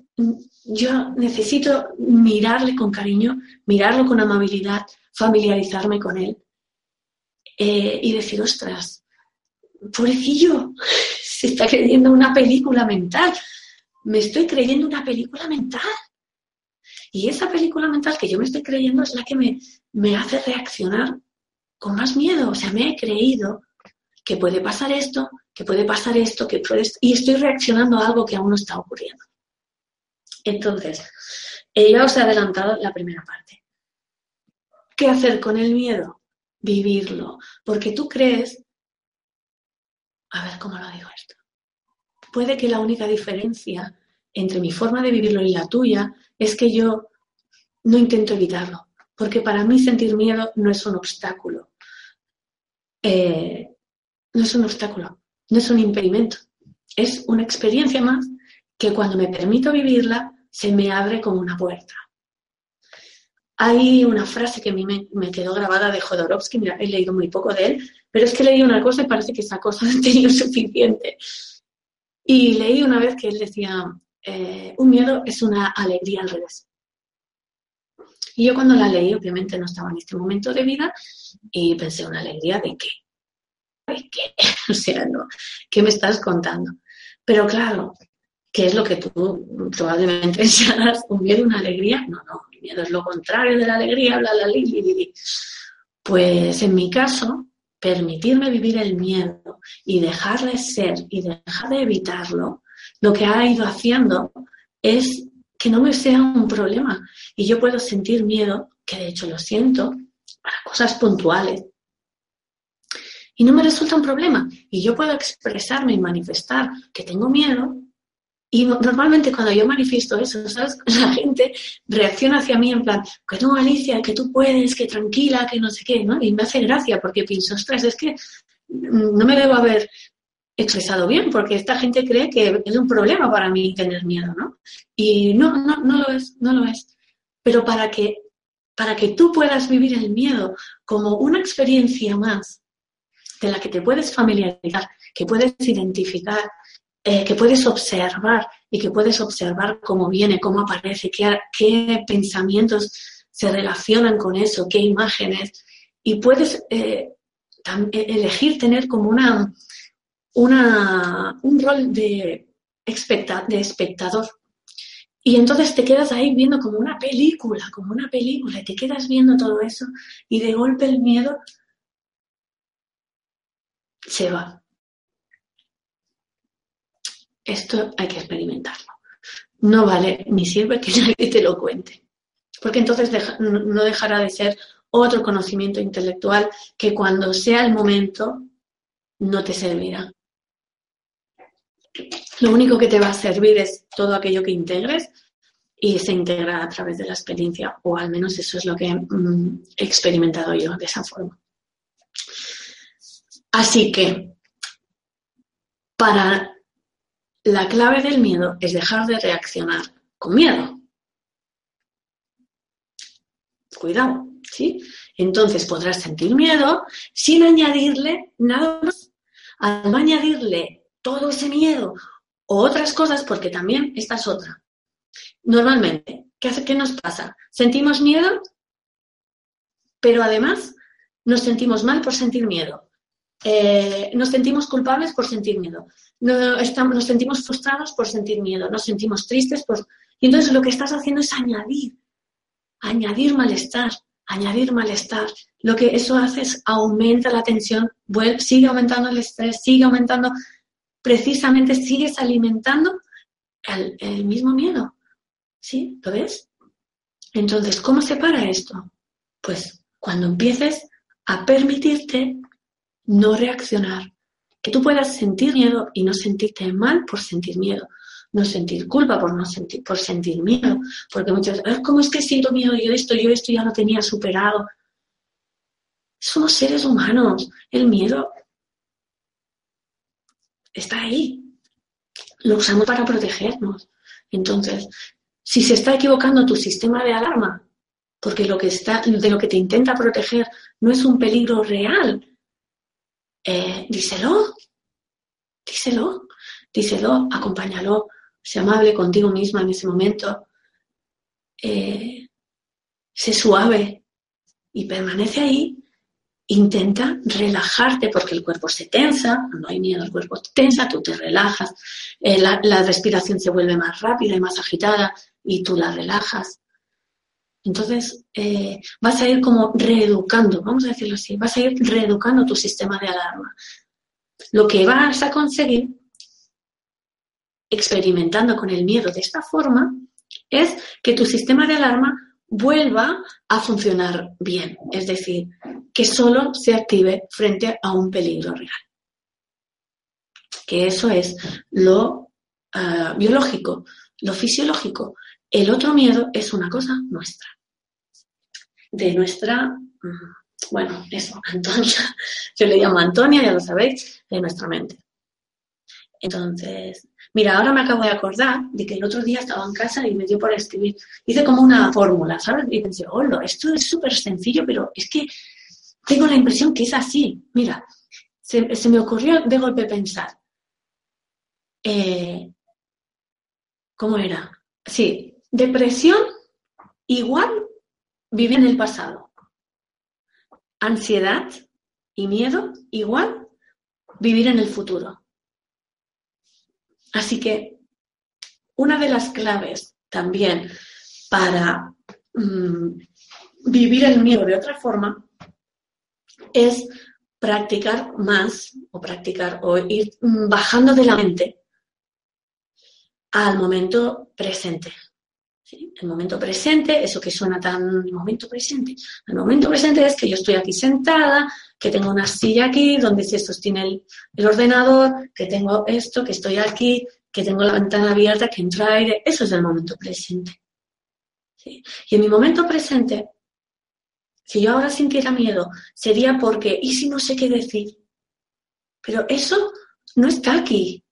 yo necesito mirarle con cariño, mirarlo con amabilidad, familiarizarme con él eh, y decir, ostras, pobrecillo, se está creyendo una película mental. Me estoy creyendo una película mental. Y esa película mental que yo me estoy creyendo es la que me, me hace reaccionar con más miedo. O sea, me he creído que puede pasar esto, que puede pasar esto, que puede... Y estoy reaccionando a algo que aún no está ocurriendo. Entonces, ya os he adelantado la primera parte. ¿Qué hacer con el miedo? Vivirlo. Porque tú crees... A ver cómo lo digo esto. Puede que la única diferencia entre mi forma de vivirlo y la tuya es que yo no intento evitarlo. Porque para mí sentir miedo no es un obstáculo. Eh, no es un obstáculo, no es un impedimento, es una experiencia más que cuando me permito vivirla se me abre como una puerta. Hay una frase que a mí me, quedó grabada de Jodorowsky, mira, he leído muy poco de él, pero es que leí una cosa y parece que esa cosa ha tenido suficiente. Y leí una vez que él decía, eh, un miedo es una alegría al revés. Y yo cuando la leí, obviamente no estaba en este momento de vida, y pensé, ¿una alegría de qué? ¿Qué? O sea, no, ¿qué me estás contando? Pero claro, ¿qué es lo que tú probablemente pensarás? ¿Un miedo, una alegría? No, no, mi miedo es lo contrario de la alegría, bla, bla, li, li. Pues en mi caso, permitirme vivir el miedo y dejarle ser y dejar de evitarlo, lo que ha ido haciendo es que no me sea un problema. Y yo puedo sentir miedo, que de hecho lo siento, para cosas puntuales, y no me resulta un problema. Y yo puedo expresarme y manifestar que tengo miedo. Y normalmente cuando yo manifiesto eso. La gente reacciona hacia mí en plan, que no, Alicia, que tú puedes, que tranquila, que no sé qué, ¿no? Y me hace gracia porque pienso, ostras, es que no me debo haber expresado bien, porque esta gente cree que es un problema para mí tener miedo, ¿no? Y no, no, no lo es, no lo es. Pero para que, para que tú puedas vivir el miedo como una experiencia más de la que te puedes familiarizar, que puedes identificar, eh, que puedes observar y que puedes observar cómo viene, cómo aparece, qué, pensamientos se relacionan con eso, qué imágenes. Y puedes eh, e, elegir tener como una, una, un rol de, de espectador. Y entonces te quedas ahí viendo como una película, como una película, y te quedas viendo todo eso y de golpe el miedo se va. Esto hay que experimentarlo. No vale ni sirve que nadie te lo cuente, porque entonces no dejará de ser otro conocimiento intelectual que cuando sea el momento no te servirá. Lo único que te va a servir es todo aquello que integres y se integra a través de la experiencia, o al menos eso es lo que mm, he experimentado yo de esa forma. Así que, para la clave del miedo es dejar de reaccionar con miedo. Cuidado, ¿sí? Entonces podrás sentir miedo sin añadirle nada más. Al no añadirle todo ese miedo o otras cosas, porque también esta es otra. Normalmente, ¿qué, hace, qué nos pasa? Sentimos miedo, pero además nos sentimos mal por sentir miedo. Eh, nos sentimos culpables por sentir miedo. Nos sentimos frustrados por sentir miedo. Nos sentimos tristes por... Y entonces lo que estás haciendo es añadir, añadir malestar, añadir malestar. Lo que eso hace es aumenta la tensión, sigue aumentando el estrés, sigue aumentando, precisamente sigues alimentando el, mismo miedo. ¿Sí? ¿Lo ves? Entonces, ¿cómo se para esto? Pues cuando empieces a permitirte no reaccionar, que tú puedas sentir miedo y no sentirte mal por sentir miedo, no sentir culpa por no sentir, por sentir miedo, porque muchas veces, ¿cómo es que siento miedo yo esto, yo esto ya lo tenía superado? Somos seres humanos, el miedo está ahí, lo usamos para protegernos. Entonces, si se está equivocando tu sistema de alarma, porque lo que está, de lo que te intenta proteger no es un peligro real, eh, díselo, díselo, díselo, acompáñalo, sé amable contigo misma en ese momento, eh, sé suave y permanece ahí. Intenta relajarte porque el cuerpo se tensa, no hay miedo, el cuerpo se tensa, tú te relajas, eh, la, respiración se vuelve más rápida y más agitada y tú la relajas. Entonces, eh, vas a ir como reeducando, vamos a decirlo así, vas a ir reeducando tu sistema de alarma. Lo que vas a conseguir experimentando con el miedo de esta forma es que tu sistema de alarma vuelva a funcionar bien, es decir, que solo se active frente a un peligro real. Que eso es lo ah, biológico, lo fisiológico. El otro miedo es una cosa nuestra, de nuestra, bueno, eso, Antonia, yo le llamo Antonia, ya lo sabéis, de nuestra mente. Entonces, Mira, ahora me acabo de acordar de que el otro día estaba en casa y me dio por escribir. Hice como una fórmula, ¿sabes? Y pensé, hola, esto es súper sencillo, pero es que tengo la impresión que es así. Mira, se, me ocurrió de golpe pensar. Eh, ¿Cómo era? Sí, depresión igual vivir en el pasado. Ansiedad y miedo igual vivir en el futuro. Así que una de las claves también para mm, vivir el miedo de otra forma es practicar más o practicar o ir bajando de la mente al momento presente. El momento presente, eso que suena tan momento presente. El momento presente es que yo estoy aquí sentada, que tengo una silla aquí donde se sostiene el, ordenador, que tengo esto, que estoy aquí, que tengo la ventana abierta, que entra aire. Eso es el momento presente. Y en mi momento presente, si yo ahora sintiera miedo, sería porque, ¿y si no sé qué decir? Pero eso no está aquí.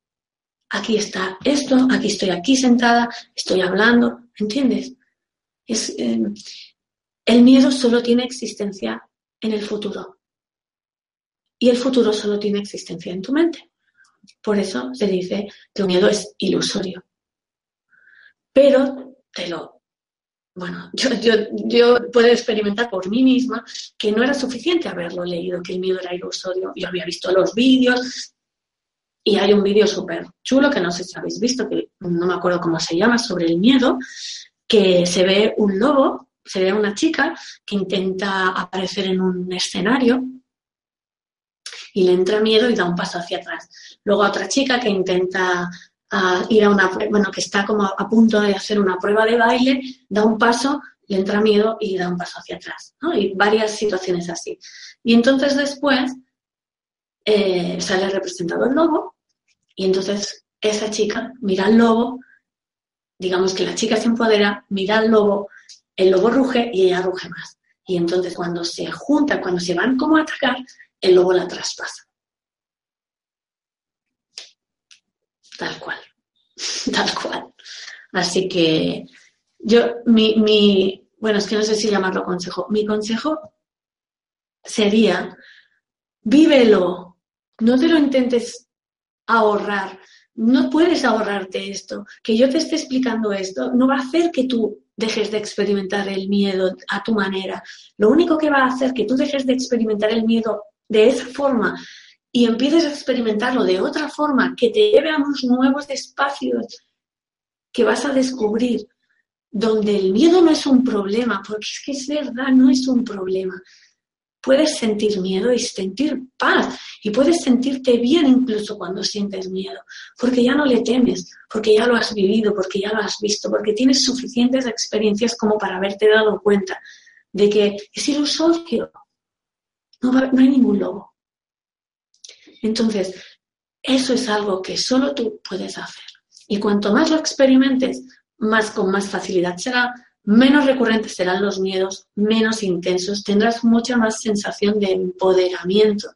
Aquí está esto, aquí estoy aquí sentada, estoy hablando, ¿entiendes? Es, eh, el miedo solo tiene existencia en el futuro. Y el futuro solo tiene existencia en tu mente. Por eso se dice que el miedo es ilusorio. Pero te lo. Bueno, yo, yo, yo puedo experimentar por mí misma que no era suficiente haberlo leído, que el miedo era ilusorio. Yo había visto los vídeos, y hay un vídeo súper chulo que no sé si habéis visto, que no me acuerdo cómo se llama, sobre el miedo, que se ve un lobo, se ve una chica que intenta aparecer en un escenario y le entra miedo y da un paso hacia atrás. Luego otra chica que intenta ah, ir a una, bueno, que está como a punto de hacer una prueba de baile, da un paso, le entra miedo y da un paso hacia atrás, ¿no? Y varias situaciones así. Y entonces después eh, sale representado el lobo y entonces esa chica mira al lobo, digamos que la chica se empodera, mira al lobo, el lobo ruge y ella ruge más. Y entonces cuando se juntan, cuando se van como a atacar, el lobo la traspasa. Tal cual, tal cual. Así que yo, mi, mi, bueno, es que no sé si llamarlo consejo. Mi consejo sería, vívelo, no te lo intentes ahorrar. No puedes ahorrarte esto. Que yo te esté explicando esto no va a hacer que tú dejes de experimentar el miedo a tu manera. Lo único que va a hacer que tú dejes de experimentar el miedo de esa forma y empieces a experimentarlo de otra forma que te lleve a unos nuevos espacios que vas a descubrir, donde el miedo no es un problema, porque es que es verdad, no es un problema. Puedes sentir miedo y sentir paz y puedes sentirte bien incluso cuando sientes miedo, porque ya no le temes, porque ya lo has vivido, porque ya lo has visto, porque tienes suficientes experiencias como para haberte dado cuenta de que es ilusorio, no, no hay ningún lobo. Entonces, eso es algo que solo tú puedes hacer. Y cuanto más lo experimentes, más con más facilidad será, menos recurrentes serán los miedos, menos intensos, tendrás mucha más sensación de empoderamiento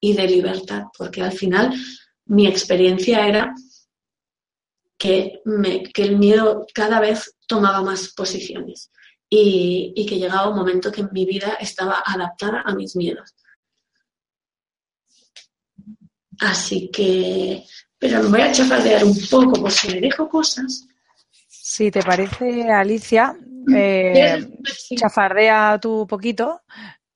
y de libertad, porque al final mi experiencia era que, el miedo cada vez tomaba más posiciones y, y que llegaba un momento que mi vida estaba adaptada a mis miedos. Así que, pero me voy a chafardear un poco por si me dejo cosas. Si te parece, Alicia, eh, chafardea tú poquito.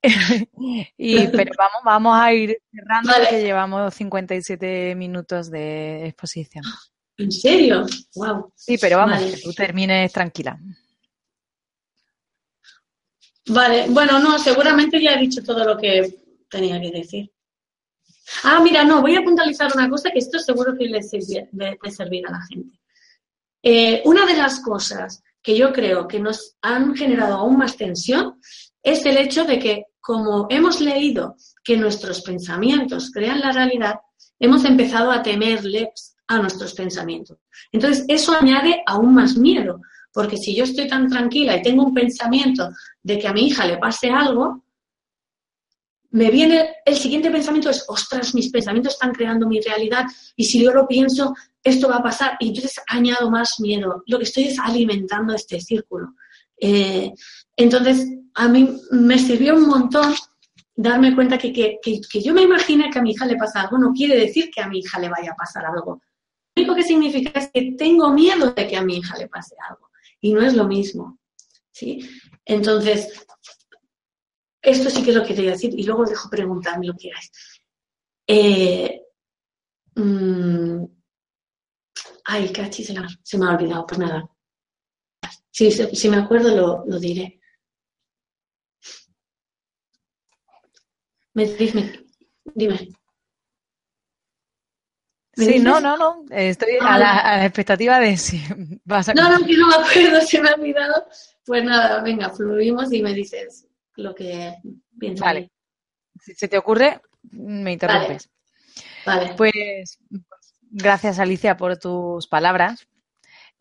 y, pero vamos, vamos a ir cerrando porque llevamos 57 minutos de exposición. ¿En serio? Wow. Sí, pero vamos, que tú termines tranquila. Vale, bueno, no, seguramente ya he dicho todo lo que tenía que decir. Ah, mira, no, voy a puntualizar una cosa que esto seguro que le, servirá a la gente. Eh, una de las cosas que yo creo que nos han generado aún más tensión es el hecho de que, como hemos leído que nuestros pensamientos crean la realidad, hemos empezado a temerles a nuestros pensamientos. Entonces, eso añade aún más miedo, porque si yo estoy tan tranquila y tengo un pensamiento de que a mi hija le pase algo, me viene el siguiente pensamiento es, ostras, mis pensamientos están creando mi realidad y si yo lo pienso, esto va a pasar y entonces añado más miedo. Lo que estoy es alimentando este círculo. Eh, entonces, a mí me sirvió un montón darme cuenta que, que, que, yo me imagine que a mi hija le pasa algo no quiere decir que a mi hija le vaya a pasar algo. Lo único que significa es que tengo miedo de que a mi hija le pase algo. Y no es lo mismo. ¿sí? Entonces, esto sí que es lo que quería decir y luego os dejo preguntarme lo que queráis. Eh, mm, ay, cachis, se, se me ha olvidado, pues nada. Si, si me acuerdo lo, lo diré. Me, dime, dime. Sí, no, no, no. Estoy a, la, a, la, expectativa de si vas a. No, no, que no me acuerdo, se me ha olvidado. Pues nada, venga, fluimos y me dices lo que piensas. Vale. Si se te ocurre, me interrumpes. Vale. Pues gracias, Alicia, por tus palabras.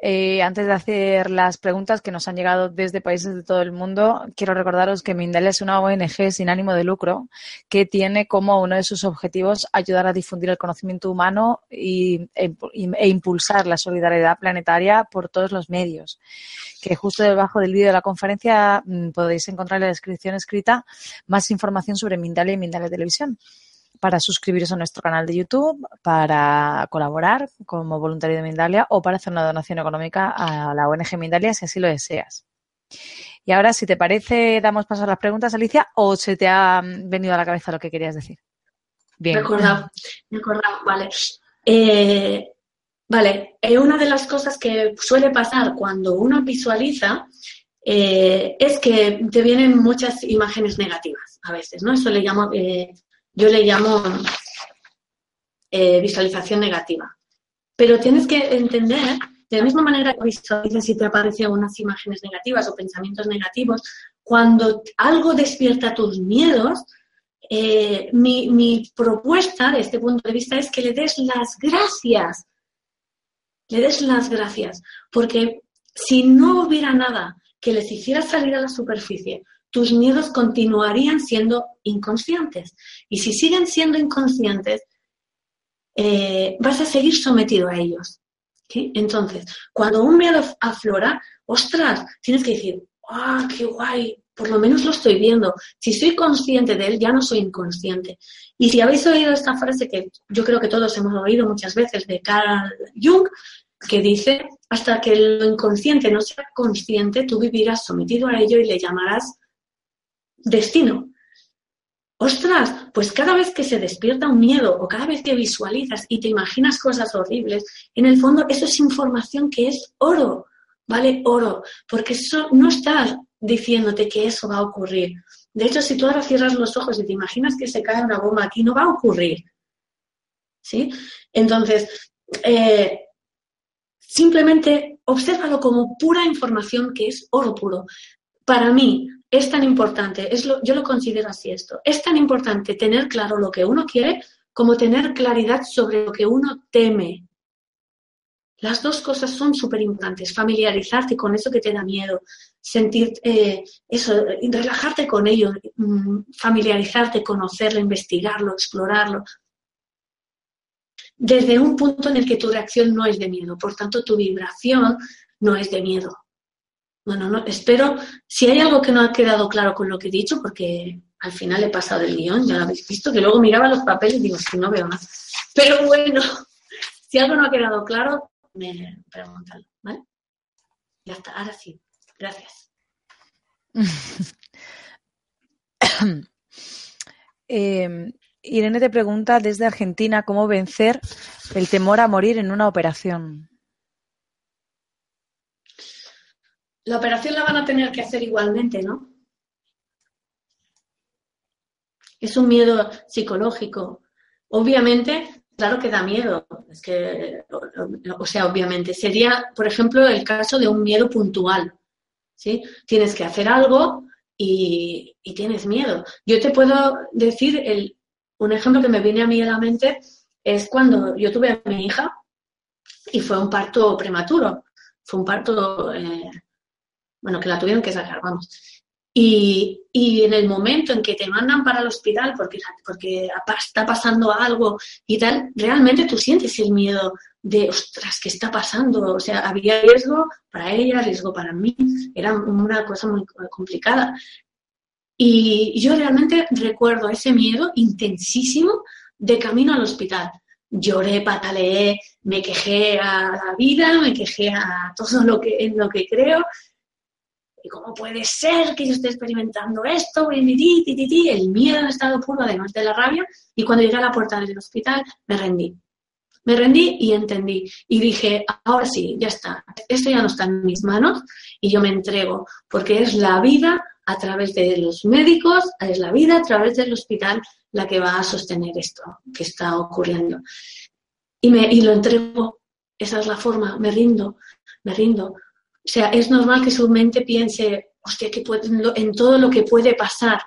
Eh, antes de hacer las preguntas que nos han llegado desde países de todo el mundo, quiero recordaros que Mindalia es una ONG sin ánimo de lucro que tiene como uno de sus objetivos ayudar a difundir el conocimiento humano y, e, e impulsar la solidaridad planetaria por todos los medios. Que justo debajo del vídeo de la conferencia mm, podéis encontrar en la descripción escrita más información sobre Mindalia y Mindalia Televisión para suscribiros a nuestro canal de YouTube, para colaborar como voluntario de Mindalia o para hacer una donación económica a la ONG Mindalia si así lo deseas. Y ahora, si te parece, damos paso a las preguntas, Alicia, o se te ha venido a la cabeza lo que querías decir. Bien. Recordado, recordado, vale. Eh, vale, eh, una de las cosas que suele pasar cuando uno visualiza eh, es que te vienen muchas imágenes negativas a veces, ¿no? Eso le llamo yo le llamo eh, visualización negativa. Pero tienes que entender, de la misma manera que visualizas si te aparecen unas imágenes negativas o pensamientos negativos, cuando algo despierta tus miedos, eh, mi, mi, propuesta de este punto de vista es que le des las gracias. Le des las gracias. Porque si no hubiera nada que les hiciera salir a la superficie, tus miedos continuarían siendo inconscientes. Y si siguen siendo inconscientes, eh, vas a seguir sometido a ellos. Entonces, cuando un miedo aflora, ostras, tienes que decir, ¡ah, qué guay! Por lo menos lo estoy viendo. Si soy consciente de él, ya no soy inconsciente. Y si habéis oído esta frase que yo creo que todos hemos oído muchas veces de Carl Jung, que dice, hasta que lo inconsciente no sea consciente, tú vivirás sometido a ello y le llamarás destino. Ostras, pues cada vez que se despierta un miedo o cada vez que visualizas y te imaginas cosas horribles, en el fondo eso es información que es oro, ¿vale? Oro, porque eso no estás diciéndote que eso va a ocurrir. De hecho, si tú ahora cierras los ojos y te imaginas que se cae una bomba aquí, no va a ocurrir. ¿Sí? Entonces, eh, simplemente obsérvalo como pura información que es oro puro. Para mí, es tan importante, es lo, yo lo considero así esto, es tan importante tener claro lo que uno quiere como tener claridad sobre lo que uno teme. Las dos cosas son súper importantes, familiarizarte con eso que te da miedo, sentir eh, eso, relajarte con ello, mm, familiarizarte, conocerlo, investigarlo, explorarlo, desde un punto en el que tu reacción no es de miedo, por tanto tu vibración no es de miedo. Bueno, no, espero, si hay algo que no ha quedado claro con lo que he dicho, porque al final he pasado el guion, ya lo habéis visto, que luego miraba los papeles y digo, si no veo nada. Pero bueno, si algo no ha quedado claro, me preguntan, ¿vale? Ya está, ahora sí. Gracias. eh, Irene te pregunta desde Argentina cómo vencer el temor a morir en una operación. La operación la van a tener que hacer igualmente, ¿no? Es un miedo psicológico. Obviamente, claro que da miedo. Es que, o sea, obviamente, sería, por ejemplo, el caso de un miedo puntual. ¿sí? Tienes que hacer algo y, tienes miedo. Yo te puedo decir, el, un ejemplo que me viene a mí a la mente es cuando yo tuve a mi hija y fue un parto prematuro. Fue un parto eh, bueno, que la tuvieron que sacar, vamos. Y, en el momento en que te mandan para el hospital porque, porque está pasando algo y tal, realmente tú sientes el miedo de, ostras, ¿qué está pasando? O sea, había riesgo para ella, riesgo para mí, era una cosa muy complicada. Y yo realmente recuerdo ese miedo intensísimo de camino al hospital. Lloré, pataleé, me quejé a la vida, me quejé a todo lo que, en lo que creo ¿Y cómo puede ser que yo esté experimentando esto? El miedo en estado puro, además de la rabia. Y cuando llegué a la puerta del hospital, me rendí. Me rendí y entendí. Y dije, ahora sí, ya está. Esto ya no está en mis manos y yo me entrego, porque es la vida a través de los médicos, es la vida a través del hospital la que va a sostener esto que está ocurriendo. Y, me, y lo entrego. Esa es la forma. Me rindo, me rindo o sea, es normal que su mente piense, hostia, que en todo lo que puede pasar,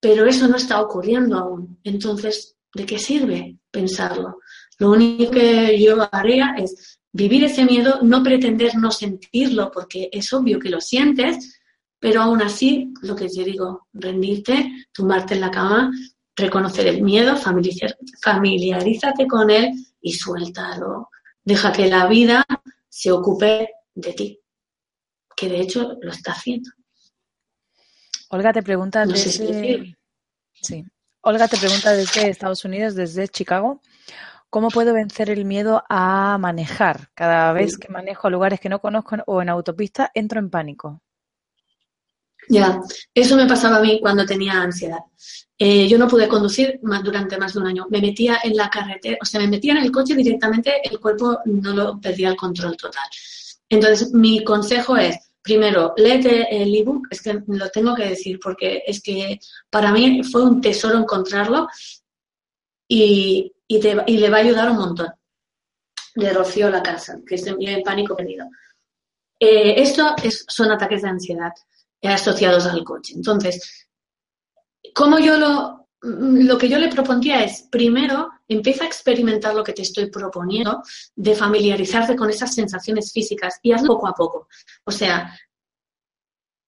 pero eso no está ocurriendo aún. Entonces, ¿de qué sirve pensarlo? Lo único que yo haría es vivir ese miedo, no pretender no sentirlo, porque es obvio que lo sientes, pero aún así, lo que te digo, rendirte, tumbarte en la cama, reconocer el miedo, familiarízate con él y suéltalo. Deja que la vida se ocupe de ti, que de hecho lo está haciendo. Olga te pregunta desde... sí. Olga te pregunta desde Estados Unidos, desde Chicago, ¿cómo puedo vencer el miedo a manejar? Cada vez que manejo a lugares que no conozco o en autopista, entro en pánico. Ya, eso me pasaba a mí cuando tenía ansiedad. Eh, yo no pude conducir más durante más de un año. Me metía en la carretera, o sea, me metía en el coche directamente, el cuerpo no lo perdía el control total. Entonces, mi consejo es, primero, léete el ebook, es que lo tengo que decir porque es que para mí fue un tesoro encontrarlo y, y, te, y le va a ayudar un montón. De Rocío La Casa, que es en pánico perdido. Eh, esto es, son ataques de ansiedad asociados al coche. Entonces, como yo lo, lo que yo le propondría es, primero, empieza a experimentar lo que te estoy proponiendo, de familiarizarte con esas sensaciones físicas y hazlo poco a poco. O sea,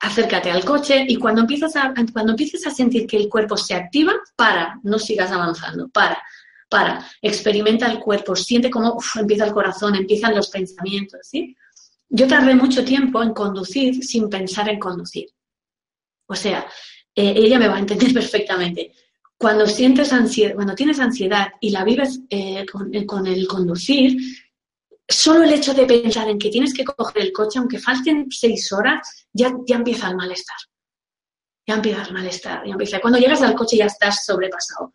acércate al coche y cuando, empiezas a, cuando empieces a sentir que el cuerpo se activa, para, no sigas avanzando, para, para, experimenta el cuerpo, siente cómo empieza el corazón, empiezan los pensamientos, ¿sí? Yo tardé mucho tiempo en conducir sin pensar en conducir. O sea, eh, ella me va a entender perfectamente. Cuando sientes ansiedad, cuando tienes ansiedad y la vives eh, con, con el conducir, solo el hecho de pensar en que tienes que coger el coche, aunque falten seis horas, ya, ya empieza el malestar. Ya empieza el malestar. Ya empieza. Cuando llegas al coche ya estás sobrepasado.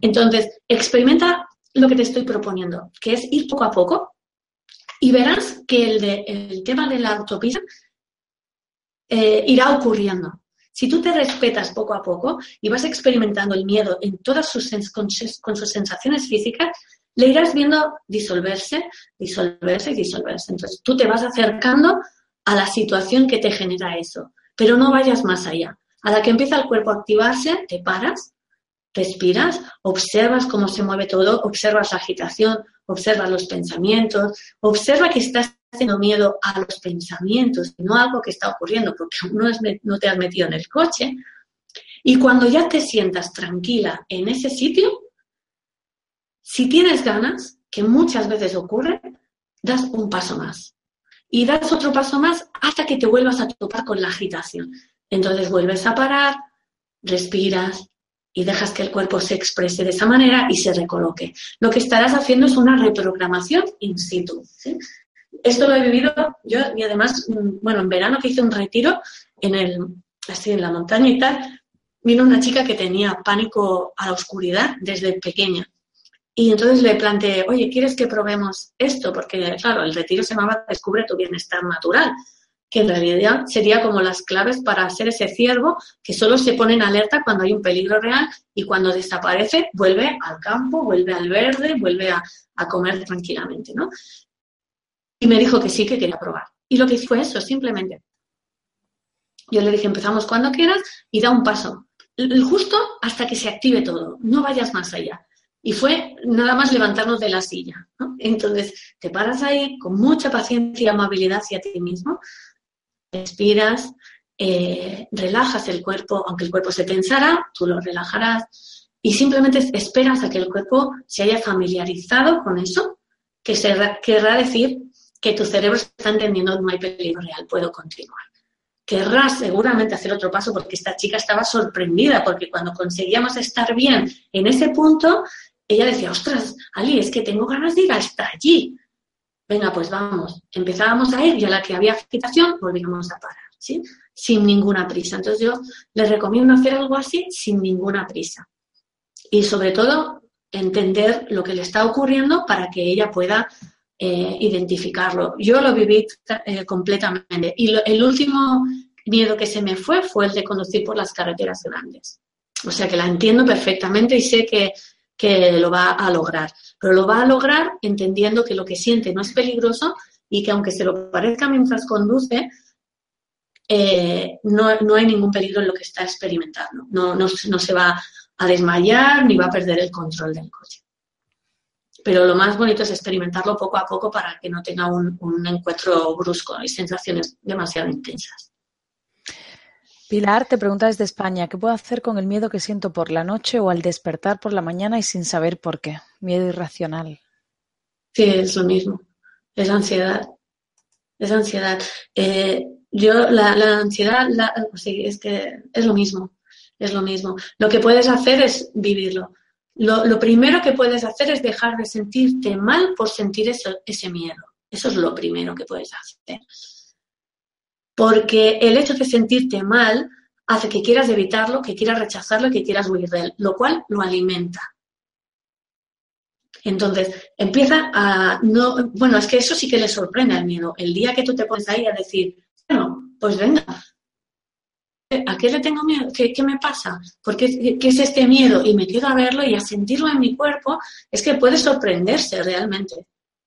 Entonces, experimenta lo que te estoy proponiendo, que es ir poco a poco y verás que el, de, el tema de la autopista eh, irá ocurriendo. Si tú te respetas poco a poco y vas experimentando el miedo en todas sus, con, con sus sensaciones físicas, le irás viendo disolverse, disolverse y disolverse. Entonces tú te vas acercando a la situación que te genera eso, pero no vayas más allá. A la que empieza el cuerpo a activarse, te paras, respiras, observas cómo se mueve todo, observas la agitación, observas los pensamientos, observa que estás teniendo miedo a los pensamientos, no algo que está ocurriendo, porque aún no, no te has metido en el coche. Y cuando ya te sientas tranquila en ese sitio, si tienes ganas, que muchas veces ocurre, das un paso más. Y das otro paso más hasta que te vuelvas a topar con la agitación. Entonces vuelves a parar, respiras y dejas que el cuerpo se exprese de esa manera y se recoloque. Lo que estarás haciendo es una reprogramación in situ. Esto lo he vivido yo y además, mm, bueno, en verano que hice un retiro en el, así en la montaña y tal, vino una chica que tenía pánico a la oscuridad desde pequeña y entonces le planteé, oye, ¿quieres que probemos esto? Porque, claro, el retiro se llamaba Descubre tu bienestar natural, que en realidad sería como las claves para ser ese ciervo que solo se pone en alerta cuando hay un peligro real y cuando desaparece vuelve al campo, vuelve al verde, vuelve a, a comer tranquilamente, ¿no? Y me dijo que sí, que quería probar. Y lo que hice fue eso, simplemente. Yo le dije, empezamos cuando quieras y da un paso. Justo hasta que se active todo. No vayas más allá. Y fue nada más levantarnos de la silla. Entonces, te paras ahí con mucha paciencia y amabilidad hacia ti mismo, respiras, eh, relajas el cuerpo, aunque el cuerpo se tensara, tú lo relajarás y simplemente esperas a que el cuerpo se haya familiarizado con eso, que se, querrá decir que tu cerebro está entendiendo no hay peligro real, puedo continuar. Querrás seguramente hacer otro paso porque esta chica estaba sorprendida, porque cuando conseguíamos estar bien en ese punto, ella decía, ostras, Ali, es que tengo ganas de ir hasta allí. Venga, pues vamos. Empezábamos a ir y a la que había agitación volvíamos a parar, ¿sí? Sin ninguna prisa. Entonces yo les recomiendo hacer algo así sin ninguna prisa. Y sobre todo, entender lo que le está ocurriendo para que ella pueda eh, identificarlo. Yo lo viví eh, completamente. Y el último miedo que se me fue fue el de conducir por las carreteras grandes. O sea que la entiendo perfectamente y sé que que lo va a lograr. Pero lo va a lograr entendiendo que lo que siente no es peligroso y que aunque se lo parezca mientras conduce, eh, no, hay ningún peligro en lo que está experimentando. No, no, se va a desmayar ni va a perder el control del coche. Pero lo más bonito es experimentarlo poco a poco para que no tenga un, un encuentro brusco y sensaciones demasiado intensas. Pilar te pregunta desde España, ¿qué puedo hacer con el miedo que siento por la noche o al despertar por la mañana y sin saber por qué? Miedo irracional. Sí, es lo mismo. Es ansiedad. Es ansiedad. Eh, yo, la, ansiedad, pues sí, es que es lo mismo. Es lo mismo. Lo que puedes hacer es vivirlo. Lo, primero que puedes hacer es dejar de sentirte mal por sentir ese miedo. Eso es lo primero que puedes hacer porque el hecho de sentirte mal hace que quieras evitarlo, que quieras rechazarlo que quieras huir de él, lo cual lo alimenta. Entonces, empieza a no, bueno, es que eso sí que le sorprende al miedo. El día que tú te pones ahí a decir, bueno, pues venga, ¿a qué le tengo miedo? ¿Qué, me pasa? ¿Por qué, es este miedo? Y me quedo a verlo y a sentirlo en mi cuerpo, es que puede sorprenderse realmente.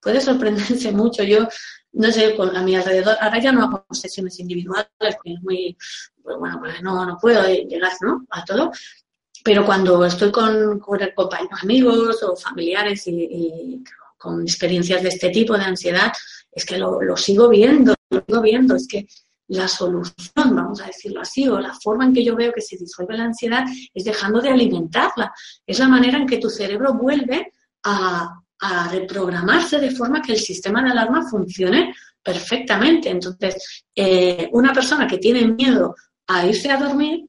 Puede sorprenderse mucho. Yo, no sé, a mi alrededor, ahora ya no hago sesiones individuales, porque es muy, pues bueno, pues no, no puedo llegar ¿no? a todo, pero cuando estoy con, con amigos o familiares y, con experiencias de este tipo de ansiedad, es que lo, sigo viendo, lo sigo viendo, es que la solución, vamos a decirlo así, o la forma en que yo veo que se disuelve la ansiedad es dejando de alimentarla. Es la manera en que tu cerebro vuelve a, reprogramarse de forma que el sistema de alarma funcione perfectamente. Entonces, eh, una persona que tiene miedo a irse a dormir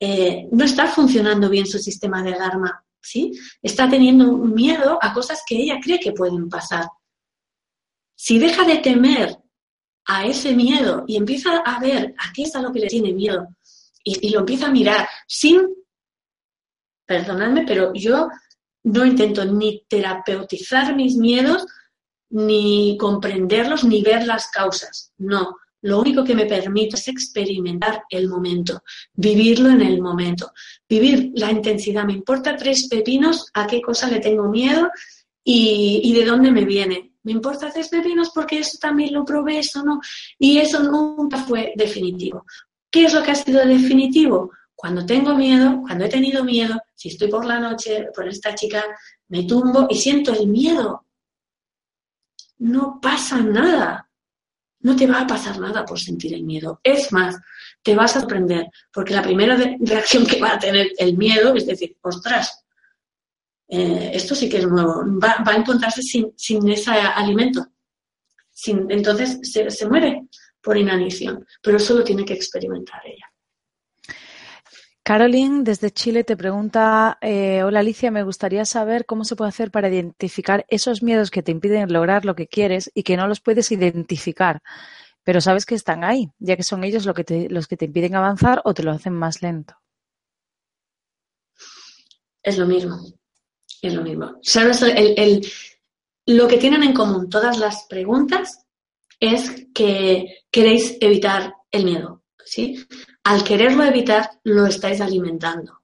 eh, no está funcionando bien su sistema de alarma, ¿sí? Está teniendo miedo a cosas que ella cree que pueden pasar. Si deja de temer a ese miedo y empieza a ver a qué es lo que le tiene miedo y, y lo empieza a mirar sin, perdonadme, pero yo no intento ni terapeutizar mis miedos, ni comprenderlos, ni ver las causas. No, lo único que me permite es experimentar el momento, vivirlo en el momento, vivir la intensidad. Me importa tres pepinos a qué cosa le tengo miedo y, de dónde me viene. Me importa tres pepinos porque eso también lo probé, eso no. Y eso nunca fue definitivo. ¿Qué es lo que ha sido definitivo? Cuando tengo miedo, cuando he tenido miedo, si estoy por la noche por esta chica, me tumbo y siento el miedo. No pasa nada no te va a pasar nada por sentir el miedo. Es más, te vas a sorprender, porque la primera reacción que va a tener el miedo es decir, ostras, eh, esto sí que es nuevo, va, a encontrarse sin, ese alimento. entonces se, se muere por inanición, pero eso lo tiene que experimentar ella. Caroline, desde Chile, te pregunta, eh, hola Alicia, me gustaría saber cómo se puede hacer para identificar esos miedos que te impiden lograr lo que quieres y que no los puedes identificar, pero sabes que están ahí, ya que son ellos los que te, los que te impiden avanzar o te lo hacen más lento. Es lo mismo, es lo mismo. Lo que tienen en común todas las preguntas es que queréis evitar el miedo, ¿sí? al quererlo evitar, lo estáis alimentando.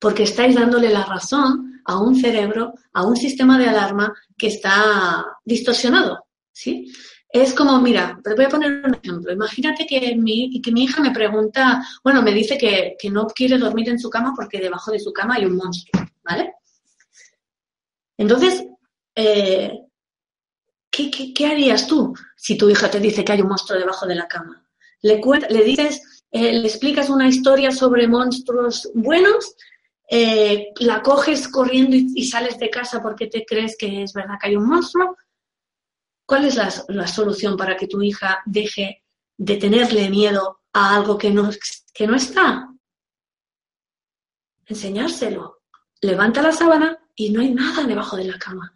Porque estáis dándole la razón a un cerebro, a un sistema de alarma que está distorsionado. ¿sí? Es como, mira, te voy a poner un ejemplo. Imagínate que mi, que mi hija me pregunta, bueno, me dice que, no quiere dormir en su cama porque debajo de su cama hay un monstruo, ¿vale? Entonces, eh, ¿qué, harías tú si tu hija te dice que hay un monstruo debajo de la cama? Le, le dices, eh, le explicas una historia sobre monstruos buenos, eh, la coges corriendo y, sales de casa porque te crees que es verdad que hay un monstruo. ¿Cuál es la, solución para que tu hija deje de tenerle miedo a algo que no, que no está? Enseñárselo. Levanta la sábana y no hay nada debajo de la cama.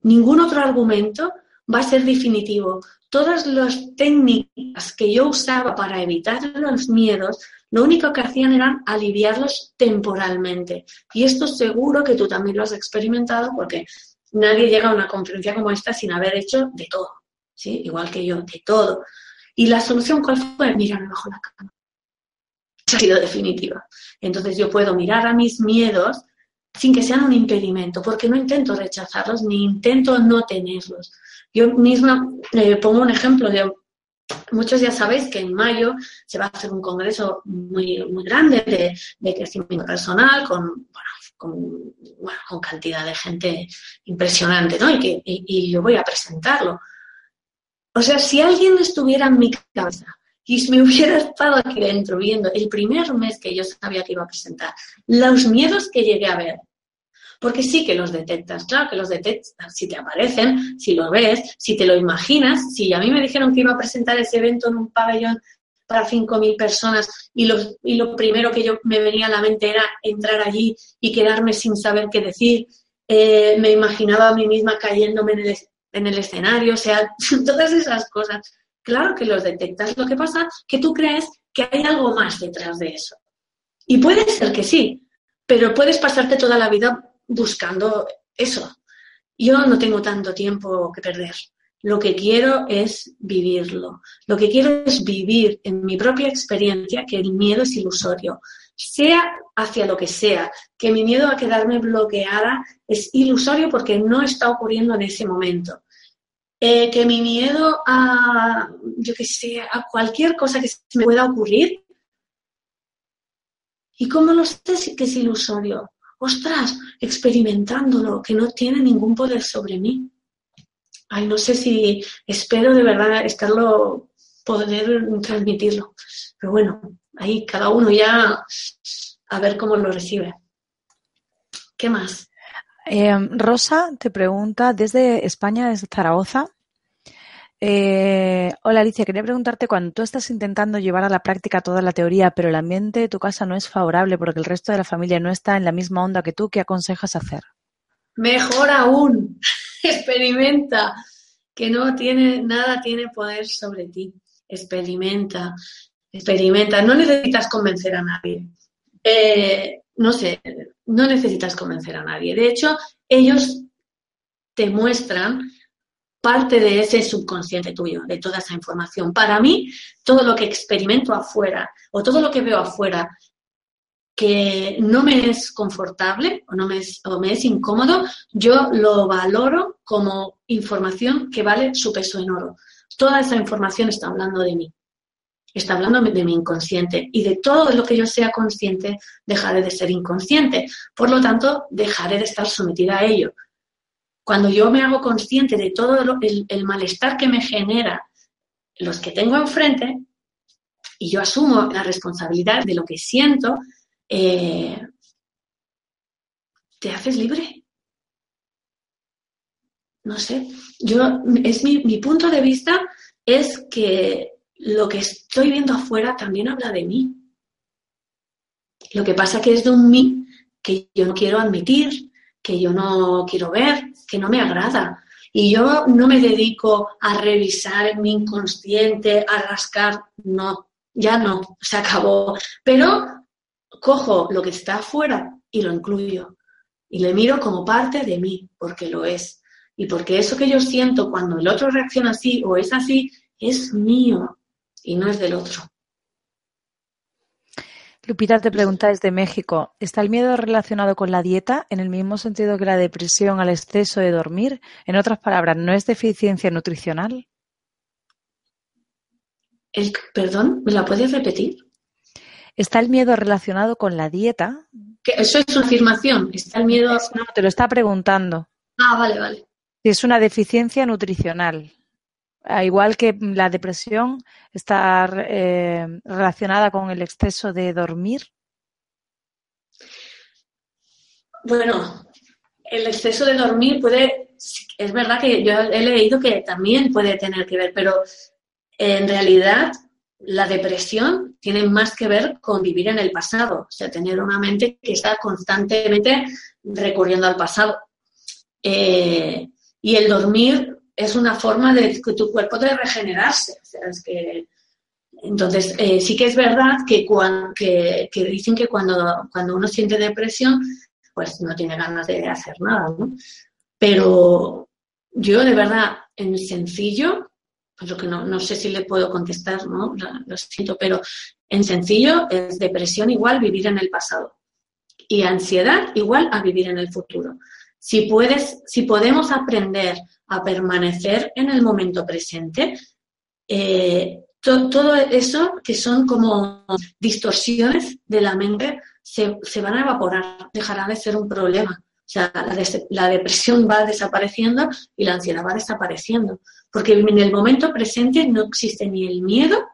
Ningún otro argumento va a ser definitivo todas las técnicas que yo usaba para evitar los miedos, lo único que hacían era aliviarlos temporalmente. Y esto seguro que tú también lo has experimentado porque nadie llega a una conferencia como esta sin haber hecho de todo, ¿sí? Igual que yo, de todo. ¿Y la solución cuál fue? Mirarme bajo la cama. ha sido definitiva. Entonces yo puedo mirar a mis miedos sin que sean un impedimento, porque no intento rechazarlos ni intento no tenerlos. Yo misma le pongo un ejemplo Muchos ya sabéis que en mayo se va a hacer un congreso muy, muy grande de, crecimiento personal con, con, con, cantidad de gente impresionante, ¿no? Y, yo voy a presentarlo. O sea, si alguien estuviera en mi cabeza y me hubiera estado aquí dentro viendo el primer mes que yo sabía que iba a presentar, los miedos que llegué a ver, porque sí que los detectas, claro que los detectas, si te aparecen, si lo ves, si te lo imaginas, si a mí me dijeron que iba a presentar ese evento en un pabellón para 5.000 personas y lo, y lo primero que yo me venía a la mente era entrar allí y quedarme sin saber qué decir, eh, me imaginaba a mí misma cayéndome en el, en el escenario, o sea, todas esas cosas. Claro que los detectas. Lo que pasa es que tú crees que hay algo más detrás de eso. Y puede ser que sí, pero puedes pasarte toda la vida buscando eso. Yo no tengo tanto tiempo que perder. lo que quiero es vivirlo. Lo que quiero es vivir en mi propia experiencia que el miedo es ilusorio, sea hacia lo que sea, que mi miedo a quedarme bloqueada es ilusorio porque no está ocurriendo en ese momento. Eh, que mi miedo a, yo que sé, a cualquier cosa que me pueda ocurrir. ¿Y cómo lo sé que es ilusorio? Ostras, experimentándolo, que no tiene ningún poder sobre mí. Ay, no sé si espero de verdad estarlo, poder transmitirlo. Pero bueno, ahí cada uno ya a ver cómo lo recibe. ¿Qué más? Eh, Rosa te pregunta desde España, desde Zaragoza. Eh, hola Alicia, quería preguntarte cuando tú estás intentando llevar a la práctica toda la teoría, pero el ambiente de tu casa no es favorable porque el resto de la familia no está en la misma onda que tú, ¿qué aconsejas hacer? Mejor aún, experimenta, que no tiene, nada tiene poder sobre ti. Experimenta, experimenta. No necesitas convencer a nadie. Eh, no sé, no necesitas convencer a nadie. De hecho, ellos te muestran parte de ese subconsciente tuyo, de toda esa información. Para mí, todo lo que experimento afuera o todo lo que veo afuera que no me es confortable o, no me es, o me es incómodo, yo lo valoro como información que vale su peso en oro. Toda esa información está hablando de mí, está hablando de mi inconsciente y de todo lo que yo sea consciente, dejaré de ser inconsciente. Por lo tanto, dejaré de estar sometida a ello. Cuando yo me hago consciente de todo el, malestar que me genera los que tengo enfrente y yo asumo la responsabilidad de lo que siento, eh, te haces libre. No sé, yo, es mi punto de vista es que lo que estoy viendo afuera también habla de mí. Lo que pasa que es de un mí que yo no quiero admitir, que yo no quiero ver, que no me agrada. Y yo no me dedico a revisar mi inconsciente, a rascar, no, ya no, se acabó. Pero cojo lo que está afuera y lo incluyo. Y le miro como parte de mí, porque lo es. Y porque eso que yo siento cuando el otro reacciona así o es así, es mío y no es del otro. Lupita te pregunta desde México, ¿está el miedo relacionado con la dieta en el mismo sentido que la depresión al exceso de dormir? En otras palabras, ¿no es deficiencia nutricional? El, perdón, ¿me la puedes repetir? ¿Está el miedo relacionado con la dieta? Eso es una afirmación. ¿Está el miedo? No, te lo está preguntando. Ah, vale, vale. Si es una deficiencia nutricional. Igual que la depresión está eh, relacionada con el exceso de dormir. Bueno, el exceso de dormir puede, es verdad que yo he leído que también puede tener que ver, pero en realidad la depresión tiene más que ver con vivir en el pasado, o sea, tener una mente que está constantemente recurriendo al pasado. Eh, y el dormir es una forma de que tu cuerpo de regenerarse. O sea, es que, entonces, eh, sí que es verdad que, que, dicen que cuando, cuando uno siente depresión, pues no tiene ganas de hacer nada, ¿no? Pero yo, de verdad, en sencillo, pues lo que no, no sé si le puedo contestar, ¿no? Lo siento, pero en sencillo es depresión igual vivir en el pasado y ansiedad igual a vivir en el futuro. Si puedes, si podemos aprender a permanecer en el momento presente, eh, todo eso que son como distorsiones de la mente se, se, van a evaporar, dejará de ser un problema. O sea, la, la, depresión va desapareciendo y la ansiedad va desapareciendo. Porque en el momento presente no existe ni el miedo,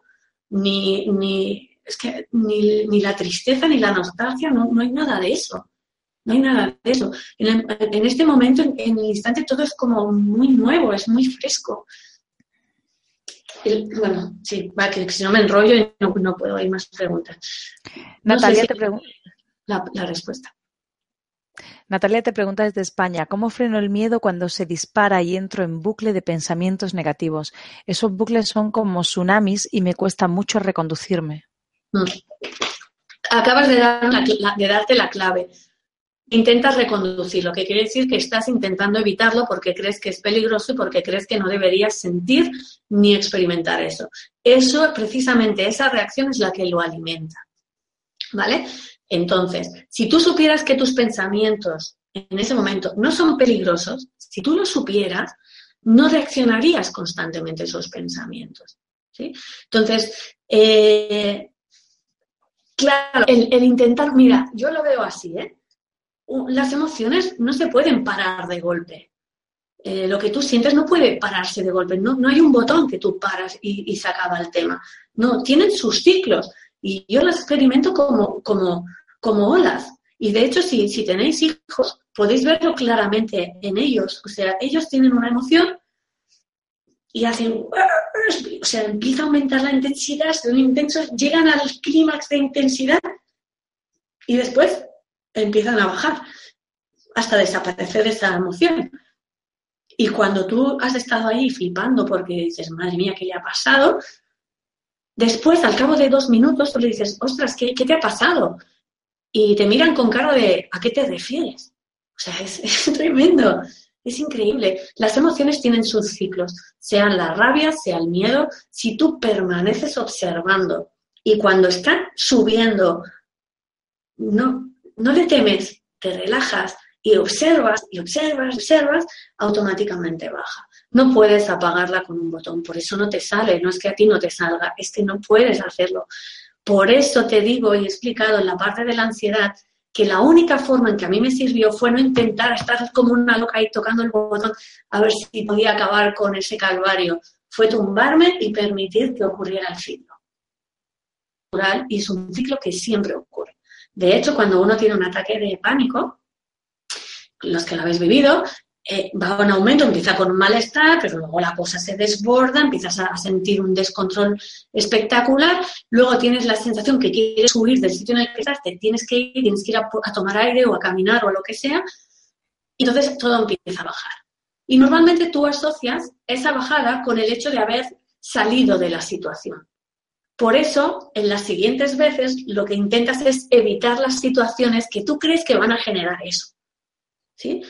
ni, ni, es que, ni, ni la tristeza, ni la nostalgia, no, no, hay nada de eso. No hay nada de eso. En, en este momento, en, en, el instante, todo es como muy nuevo, es muy fresco. El, bueno, sí, va, que si no me enrollo y no, no puedo ir más preguntas. Natalia, no sé si te pregunta. La, la respuesta. Natalia te pregunta desde España, ¿cómo freno el miedo cuando se dispara y entro en bucle de pensamientos negativos? Esos bucles son como tsunamis y me cuesta mucho reconducirme. Acabas de, dar de darte la clave. Intentas reconducirlo, que quiere decir que estás intentando evitarlo porque crees que es peligroso y porque crees que no deberías sentir ni experimentar eso. Eso, precisamente, esa reacción es la que lo alimenta. ¿Vale? Entonces, si tú supieras que tus pensamientos en ese momento no son peligrosos, si tú lo supieras, no reaccionarías constantemente a esos pensamientos. ¿sí? Entonces, eh, claro, el, intentar, mira, yo lo veo así, ¿eh? Las emociones no se pueden parar de golpe. Eh, lo que tú sientes no puede pararse de golpe, no, no hay un botón que tú paras y, se acaba el tema. No, tienen sus ciclos y yo las experimento como, como, como olas. Y de hecho, si, si tenéis hijos, podéis verlo claramente en ellos. O sea, ellos tienen una emoción y hacen, o sea, empieza a aumentar la intensidad, son intensos, llegan al clímax de intensidad y después empiezan a bajar hasta desaparecer esa emoción. Y cuando tú has estado ahí flipando porque dices, madre mía, ¿qué le ha pasado? Después, al cabo de dos minutos, tú le dices, ostras, ¿qué, te ha pasado? Y te miran con cara de, ¿a qué te refieres? O sea, es, es tremendo, es increíble. Las emociones tienen sus ciclos, sean la rabia, sea el miedo. Si tú permaneces observando y cuando están subiendo, no, no le temes, te relajas y observas y observas, observas, automáticamente baja. No puedes apagarla con un botón, por eso no te sale, no es que a ti no te salga, es que no puedes hacerlo. Por eso te digo y he explicado en la parte de la ansiedad que la única forma en que a mí me sirvió fue no intentar estar como una loca ahí tocando el botón a ver si podía acabar con ese calvario. Fue tumbarme y permitir que ocurriera el ciclo. Y es un ciclo que siempre ocurre. De hecho, cuando uno tiene un ataque de pánico, los que lo habéis vivido, eh, va un aumento, empieza con un malestar, pero luego la cosa se desborda, empiezas a sentir un descontrol espectacular, luego tienes la sensación que quieres huir del sitio en el que estás, te tienes que ir, tienes que ir a, a tomar aire o a caminar o a lo que sea, y entonces todo empieza a bajar. Y normalmente tú asocias esa bajada con el hecho de haber salido de la situación. Por eso, en las siguientes veces, lo que intentas es evitar las situaciones que tú crees que van a generar eso. ¿Sí?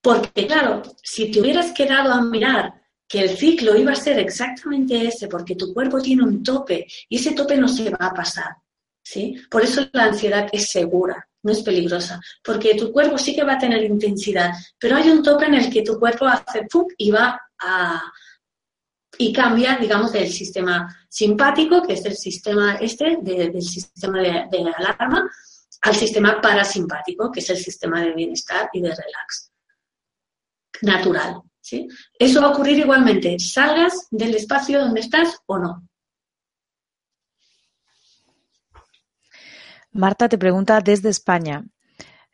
Porque, claro, si te hubieras quedado a mirar que el ciclo iba a ser exactamente ese, porque tu cuerpo tiene un tope y ese tope no se va a pasar. ¿sí? Por eso la ansiedad es segura, no es peligrosa, porque tu cuerpo sí que va a tener intensidad, pero hay un tope en el que tu cuerpo hace ¡pum! y va a, y cambia, digamos, del sistema simpático, que es el sistema este, del sistema de, alarma, al sistema parasimpático, que es el sistema de bienestar y de relax. Natural. ¿sí? Eso va a ocurrir igualmente, salgas del espacio donde estás o no. Marta te pregunta desde España.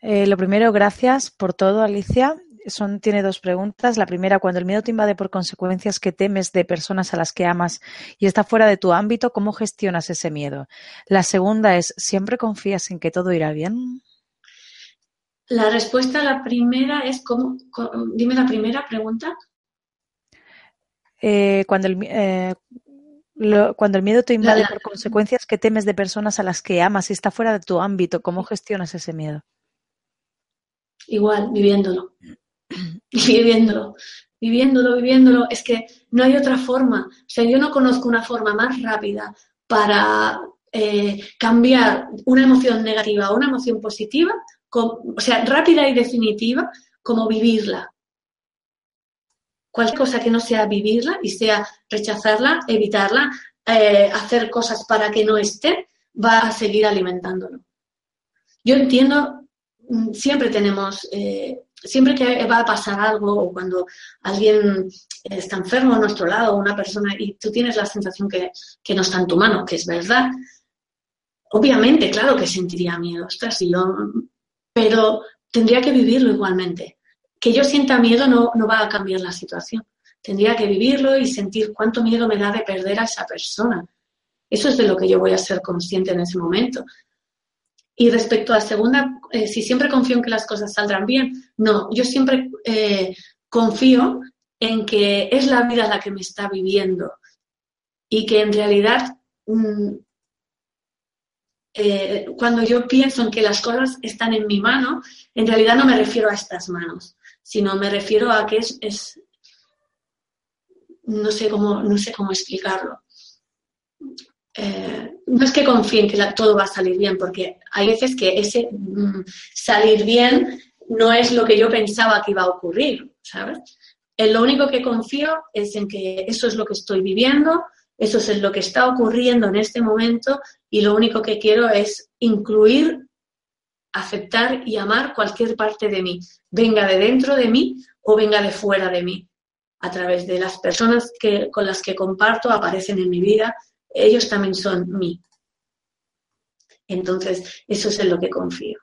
Eh, lo primero, gracias por todo, Alicia son, tiene dos preguntas. La primera, cuando el miedo te invade por consecuencias que temes de personas a las que amas y está fuera de tu ámbito, ¿cómo gestionas ese miedo? La segunda es, ¿siempre confías en que todo irá bien? La respuesta a la primera es, ¿cómo? Dime la primera pregunta. Eh, cuando, el, eh, cuando el miedo te invade por consecuencias que temes de personas a las que amas y está fuera de tu ámbito, ¿cómo gestionas ese miedo? Igual, viviéndolo. viviéndolo, viviéndolo, viviéndolo. Es que no hay otra forma. O sea, yo no conozco una forma más rápida para eh, cambiar una emoción negativa a una emoción positiva, o sea, rápida y definitiva, como vivirla. Cualquier cosa que no sea vivirla y sea rechazarla, evitarla, eh, hacer cosas para que no esté, va a seguir alimentándolo. Yo entiendo, mm, siempre tenemos eh, siempre que va a pasar algo o cuando alguien está enfermo a nuestro lado, una persona, y tú tienes la sensación que, no está en tu mano, que es verdad, obviamente, claro que sentiría miedo, ostras, yo, pero tendría que vivirlo igualmente. Que yo sienta miedo no, no va a cambiar la situación. Tendría que vivirlo y sentir cuánto miedo me da de perder a esa persona. Eso es de lo que yo voy a ser consciente en ese momento. Y respecto a la segunda, eh, si siempre confío en que las cosas saldrán bien, no, yo siempre eh, confío en que es la vida la que me está viviendo y que en realidad mm, eh, cuando yo pienso en que las cosas están en mi mano, en realidad no me refiero a estas manos, sino me refiero a que es, es no sé cómo, no sé cómo explicarlo. Eh, no es que confíe en que todo va a salir bien, porque hay veces que ese mm, salir bien no es lo que yo pensaba que iba a ocurrir, ¿sabes? Lo único que confío es en que eso es lo que estoy viviendo, eso es lo que está ocurriendo en este momento y lo único que quiero es incluir, aceptar y amar cualquier parte de mí, venga de dentro de mí o venga de fuera de mí, a través de las personas que, con las que comparto, aparecen en mi vida, ellos también son mí. Entonces, eso es en lo que confío.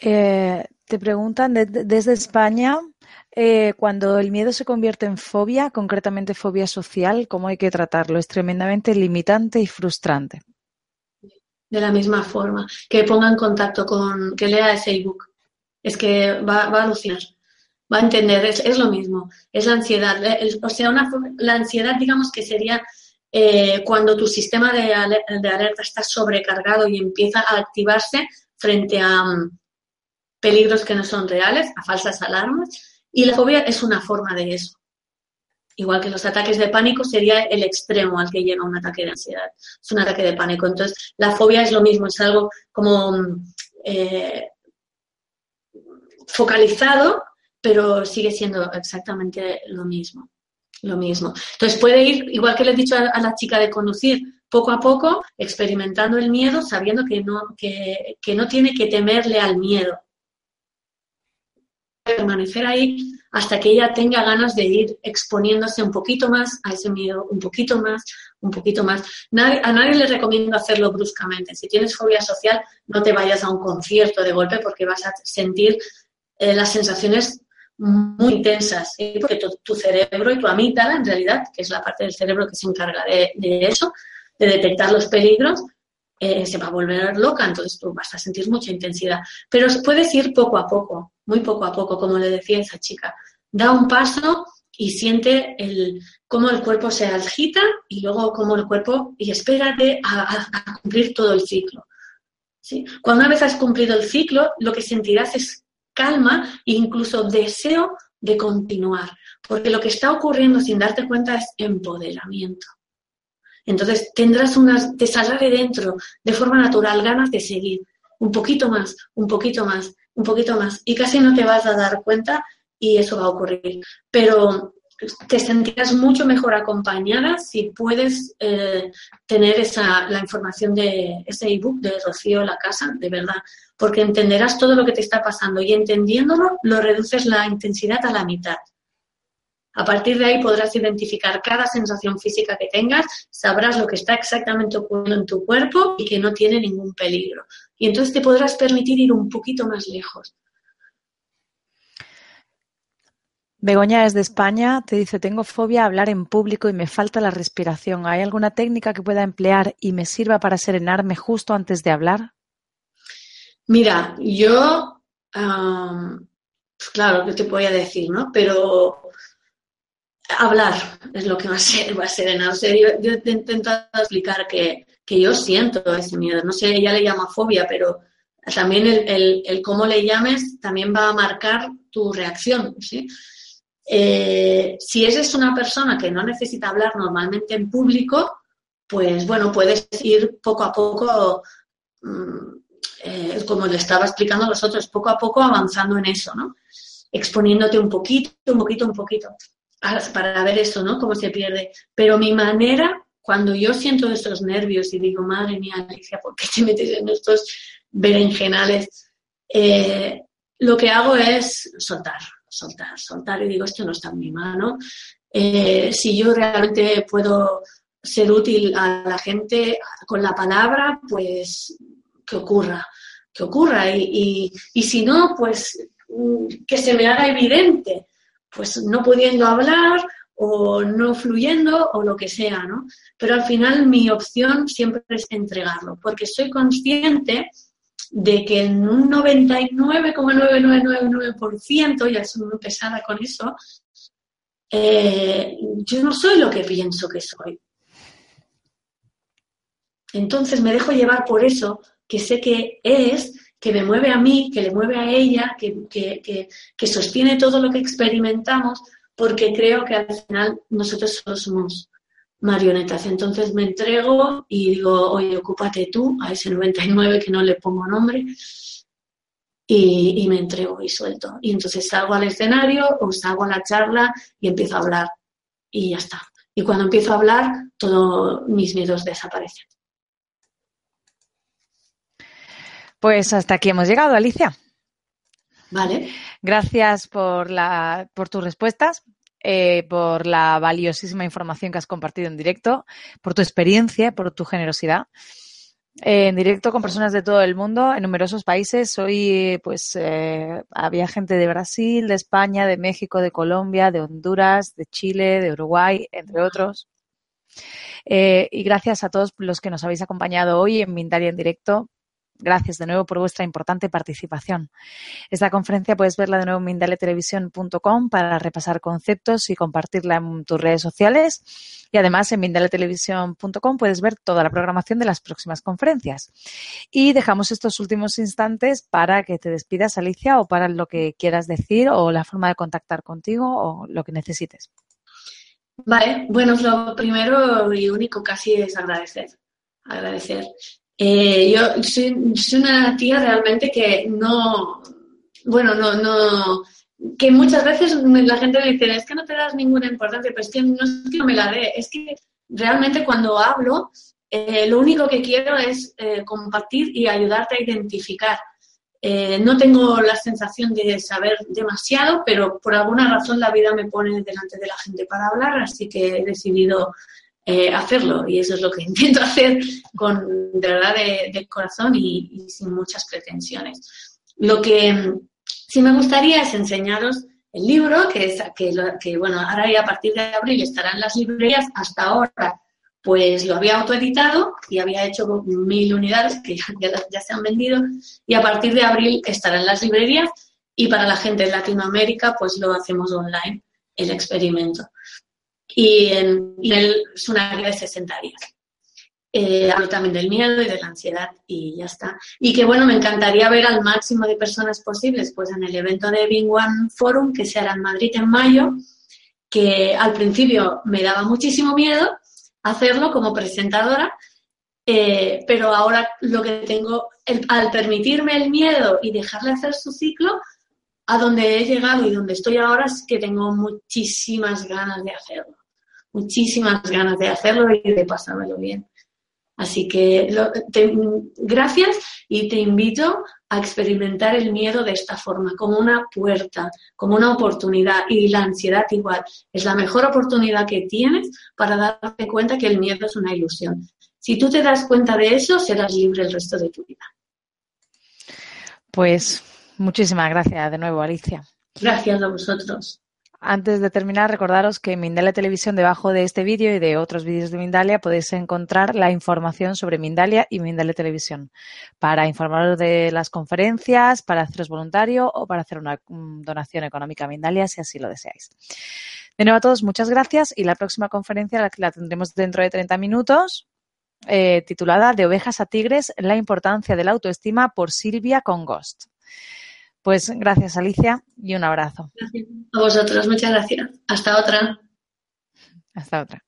Eh, te preguntan desde España, eh, cuando el miedo se convierte en fobia, concretamente fobia social, ¿cómo hay que tratarlo? Es tremendamente limitante y frustrante. De la misma forma, que ponga en contacto con, que lea ese ebook. Es que va, a alucinar, va a entender, es, lo mismo, es la ansiedad. o sea, la ansiedad, digamos que sería eh, cuando tu sistema de, de alerta está sobrecargado y empieza a activarse frente a, peligros que no son reales, a falsas alarmas, y la fobia es una forma de eso. Igual que los ataques de pánico sería el extremo al que llega un ataque de ansiedad. Es un ataque de pánico. Entonces, la fobia es lo mismo, es algo como eh, focalizado, pero sigue siendo exactamente lo mismo. Lo mismo. Entonces puede ir, igual que le he dicho a, la chica de conducir, poco a poco, experimentando el miedo, sabiendo que no, que, no tiene que temerle al miedo, permanecer ahí hasta que ella tenga ganas de ir exponiéndose un poquito más a ese miedo, un poquito más, un poquito más. a nadie le recomiendo hacerlo bruscamente. Si tienes fobia social, no te vayas a un concierto de golpe porque vas a sentir eh, las sensaciones muy intensas, ¿eh? porque tu, cerebro y tu amígdala, en realidad, que es la parte del cerebro que se encarga de, eso, de detectar los peligros, eh, se va a volver loca, entonces tú vas a sentir mucha intensidad. Pero puedes ir poco a poco, muy poco a poco, como le decía esa chica. Da un paso y siente el, cómo el cuerpo se agita y luego cómo el cuerpo, y espérate a, cumplir todo el ciclo. ¿sí? Cuando una vez has cumplido el ciclo, lo que sentirás es calma e incluso deseo de continuar, porque lo que está ocurriendo sin darte cuenta es empoderamiento. Entonces tendrás unas, te saldrá de dentro de forma natural ganas de seguir un poquito más, un poquito más, un poquito más y casi no te vas a dar cuenta y eso va a ocurrir. Pero te sentirás mucho mejor acompañada si puedes eh, tener esa, la información de ese ebook de Rocío La Casa, de verdad, porque entenderás todo lo que te está pasando y entendiéndolo lo reduces la intensidad a la mitad. A partir de ahí podrás identificar cada sensación física que tengas, sabrás lo que está exactamente ocurriendo en tu cuerpo y que no tiene ningún peligro. Y entonces te podrás permitir ir un poquito más lejos. Begoña es de España, te dice, tengo fobia a hablar en público y me falta la respiración. ¿Hay alguna técnica que pueda emplear y me sirva para serenarme justo antes de hablar? Mira, yo, pues claro, ¿qué te voy a decir, no? Pero hablar es lo que más va a ser en serio. Yo, he intentado explicar que, yo siento ese miedo. No sé, ella le llama fobia, pero también el, cómo le llames también va a marcar tu reacción. ¿sí? Eh, si eres una persona que no necesita hablar normalmente en público, pues bueno, puedes ir poco a poco, mm, eh, como le estaba explicando a los otros, poco a poco avanzando en eso, ¿no? Exponiéndote un poquito, un poquito, un poquito para ver eso, ¿no? Cómo se pierde. Pero mi manera, cuando yo siento estos nervios y digo, madre mía, Alicia, ¿por qué te metes en estos berenjenales? Eh, lo que hago es soltar, soltar, soltar y digo, esto no está en mi mano. Eh, si yo realmente puedo ser útil a la gente con la palabra, pues que ocurra, que ocurra. y si no, pues mm, que se me haga evidente pues no pudiendo hablar o no fluyendo o lo que sea, ¿no? Pero al final mi opción siempre es entregarlo, porque soy consciente de que en un 99,9999%, ya soy muy pesada con eso, eh, yo no soy lo que pienso que soy. entonces me dejo llevar por eso que sé que es, que me mueve a mí, que le mueve a ella, que, que, sostiene todo lo que experimentamos, porque creo que al final nosotros solo somos marionetas. Entonces me entrego y digo, oye, ocúpate tú a ese 99 que no le pongo nombre. Y, y, me entrego y suelto. Y entonces salgo al escenario o salgo a la charla y empiezo a hablar. Y ya está. Y cuando empiezo a hablar, todos mis miedos desaparecen. Pues hasta aquí hemos llegado, Alicia. Vale. Gracias por, la, por tus respuestas, eh, por la valiosísima información que has compartido en directo, por tu experiencia, por tu generosidad. en directo con personas de todo el mundo, en numerosos países. Hoy, pues, eh, había gente de Brasil, de España, de México, de Colombia, de Honduras, de Chile, de Uruguay, entre otros. Eh, y gracias a todos los que nos habéis acompañado hoy en Mindalia en directo. Gracias de nuevo por vuestra importante participación. Esta conferencia puedes verla de nuevo en mindaletelevisión.com para repasar conceptos y compartirla en tus redes sociales. Y además en mindaletelevisión.com puedes ver toda la programación de las próximas conferencias. Y dejamos estos últimos instantes para que te despidas, Alicia, o para lo que quieras decir o la forma de contactar contigo o lo que necesites. Vale, bueno, lo primero y único casi es agradecer. Agradecer eh, yo soy, una tía realmente que no, bueno, no, no, que muchas veces la gente me dice, es que no te das ninguna importancia, pero es que no es que no me la dé, es que realmente cuando hablo, eh, lo único que quiero es eh, compartir y ayudarte a identificar. no tengo la sensación de saber demasiado, pero por alguna razón la vida me pone delante de la gente para hablar, así que he decidido eh, hacerlo. Y eso es lo que intento hacer con, de verdad, de, corazón y, sin muchas pretensiones. Lo que sí me gustaría es enseñaros el libro, que, es, que, que bueno, ahora y a partir de abril estará en las librerías. Hasta ahora, pues lo había autoeditado y había hecho mil unidades que ya, ya se han vendido. Y a partir de abril estará en las librerías. Y para la gente de Latinoamérica, pues lo hacemos online, el experimento y, en, es una guía de 60 días. Eh, hablo también del miedo y de la ansiedad y ya está. Y que bueno, me encantaría ver al máximo de personas posibles, pues en el evento de Bing One Forum que se hará en Madrid en mayo, que al principio me daba muchísimo miedo hacerlo como presentadora, eh, pero ahora lo que tengo, al permitirme el miedo y dejarle hacer su ciclo, a donde he llegado y donde estoy ahora es que tengo muchísimas ganas de hacerlo muchísimas ganas de hacerlo y de pasármelo bien. Así que gracias y te invito a experimentar el miedo de esta forma, como una puerta, como una oportunidad. Y la ansiedad igual. Es la mejor oportunidad que tienes para darte cuenta que el miedo es una ilusión. Si tú te das cuenta de eso, serás libre el resto de tu vida. Pues muchísimas gracias de nuevo, Alicia. Gracias a vosotros. Antes de terminar, recordaros que en Mindalia Televisión, debajo de este vídeo y de otros vídeos de Mindalia, podéis encontrar la información sobre Mindalia y Mindalia Televisión para informaros de las conferencias, para haceros voluntario o para hacer una donación económica a Mindalia si así lo deseáis. De nuevo a todos, muchas gracias y la próxima conferencia la, la tendremos dentro de 30 minutos, eh, titulada De ovejas a tigres, la importancia de la autoestima por Silvia Congost. Pues gracias, Alicia, y un abrazo. A vosotros, muchas gracias. Hasta otra. Hasta otra.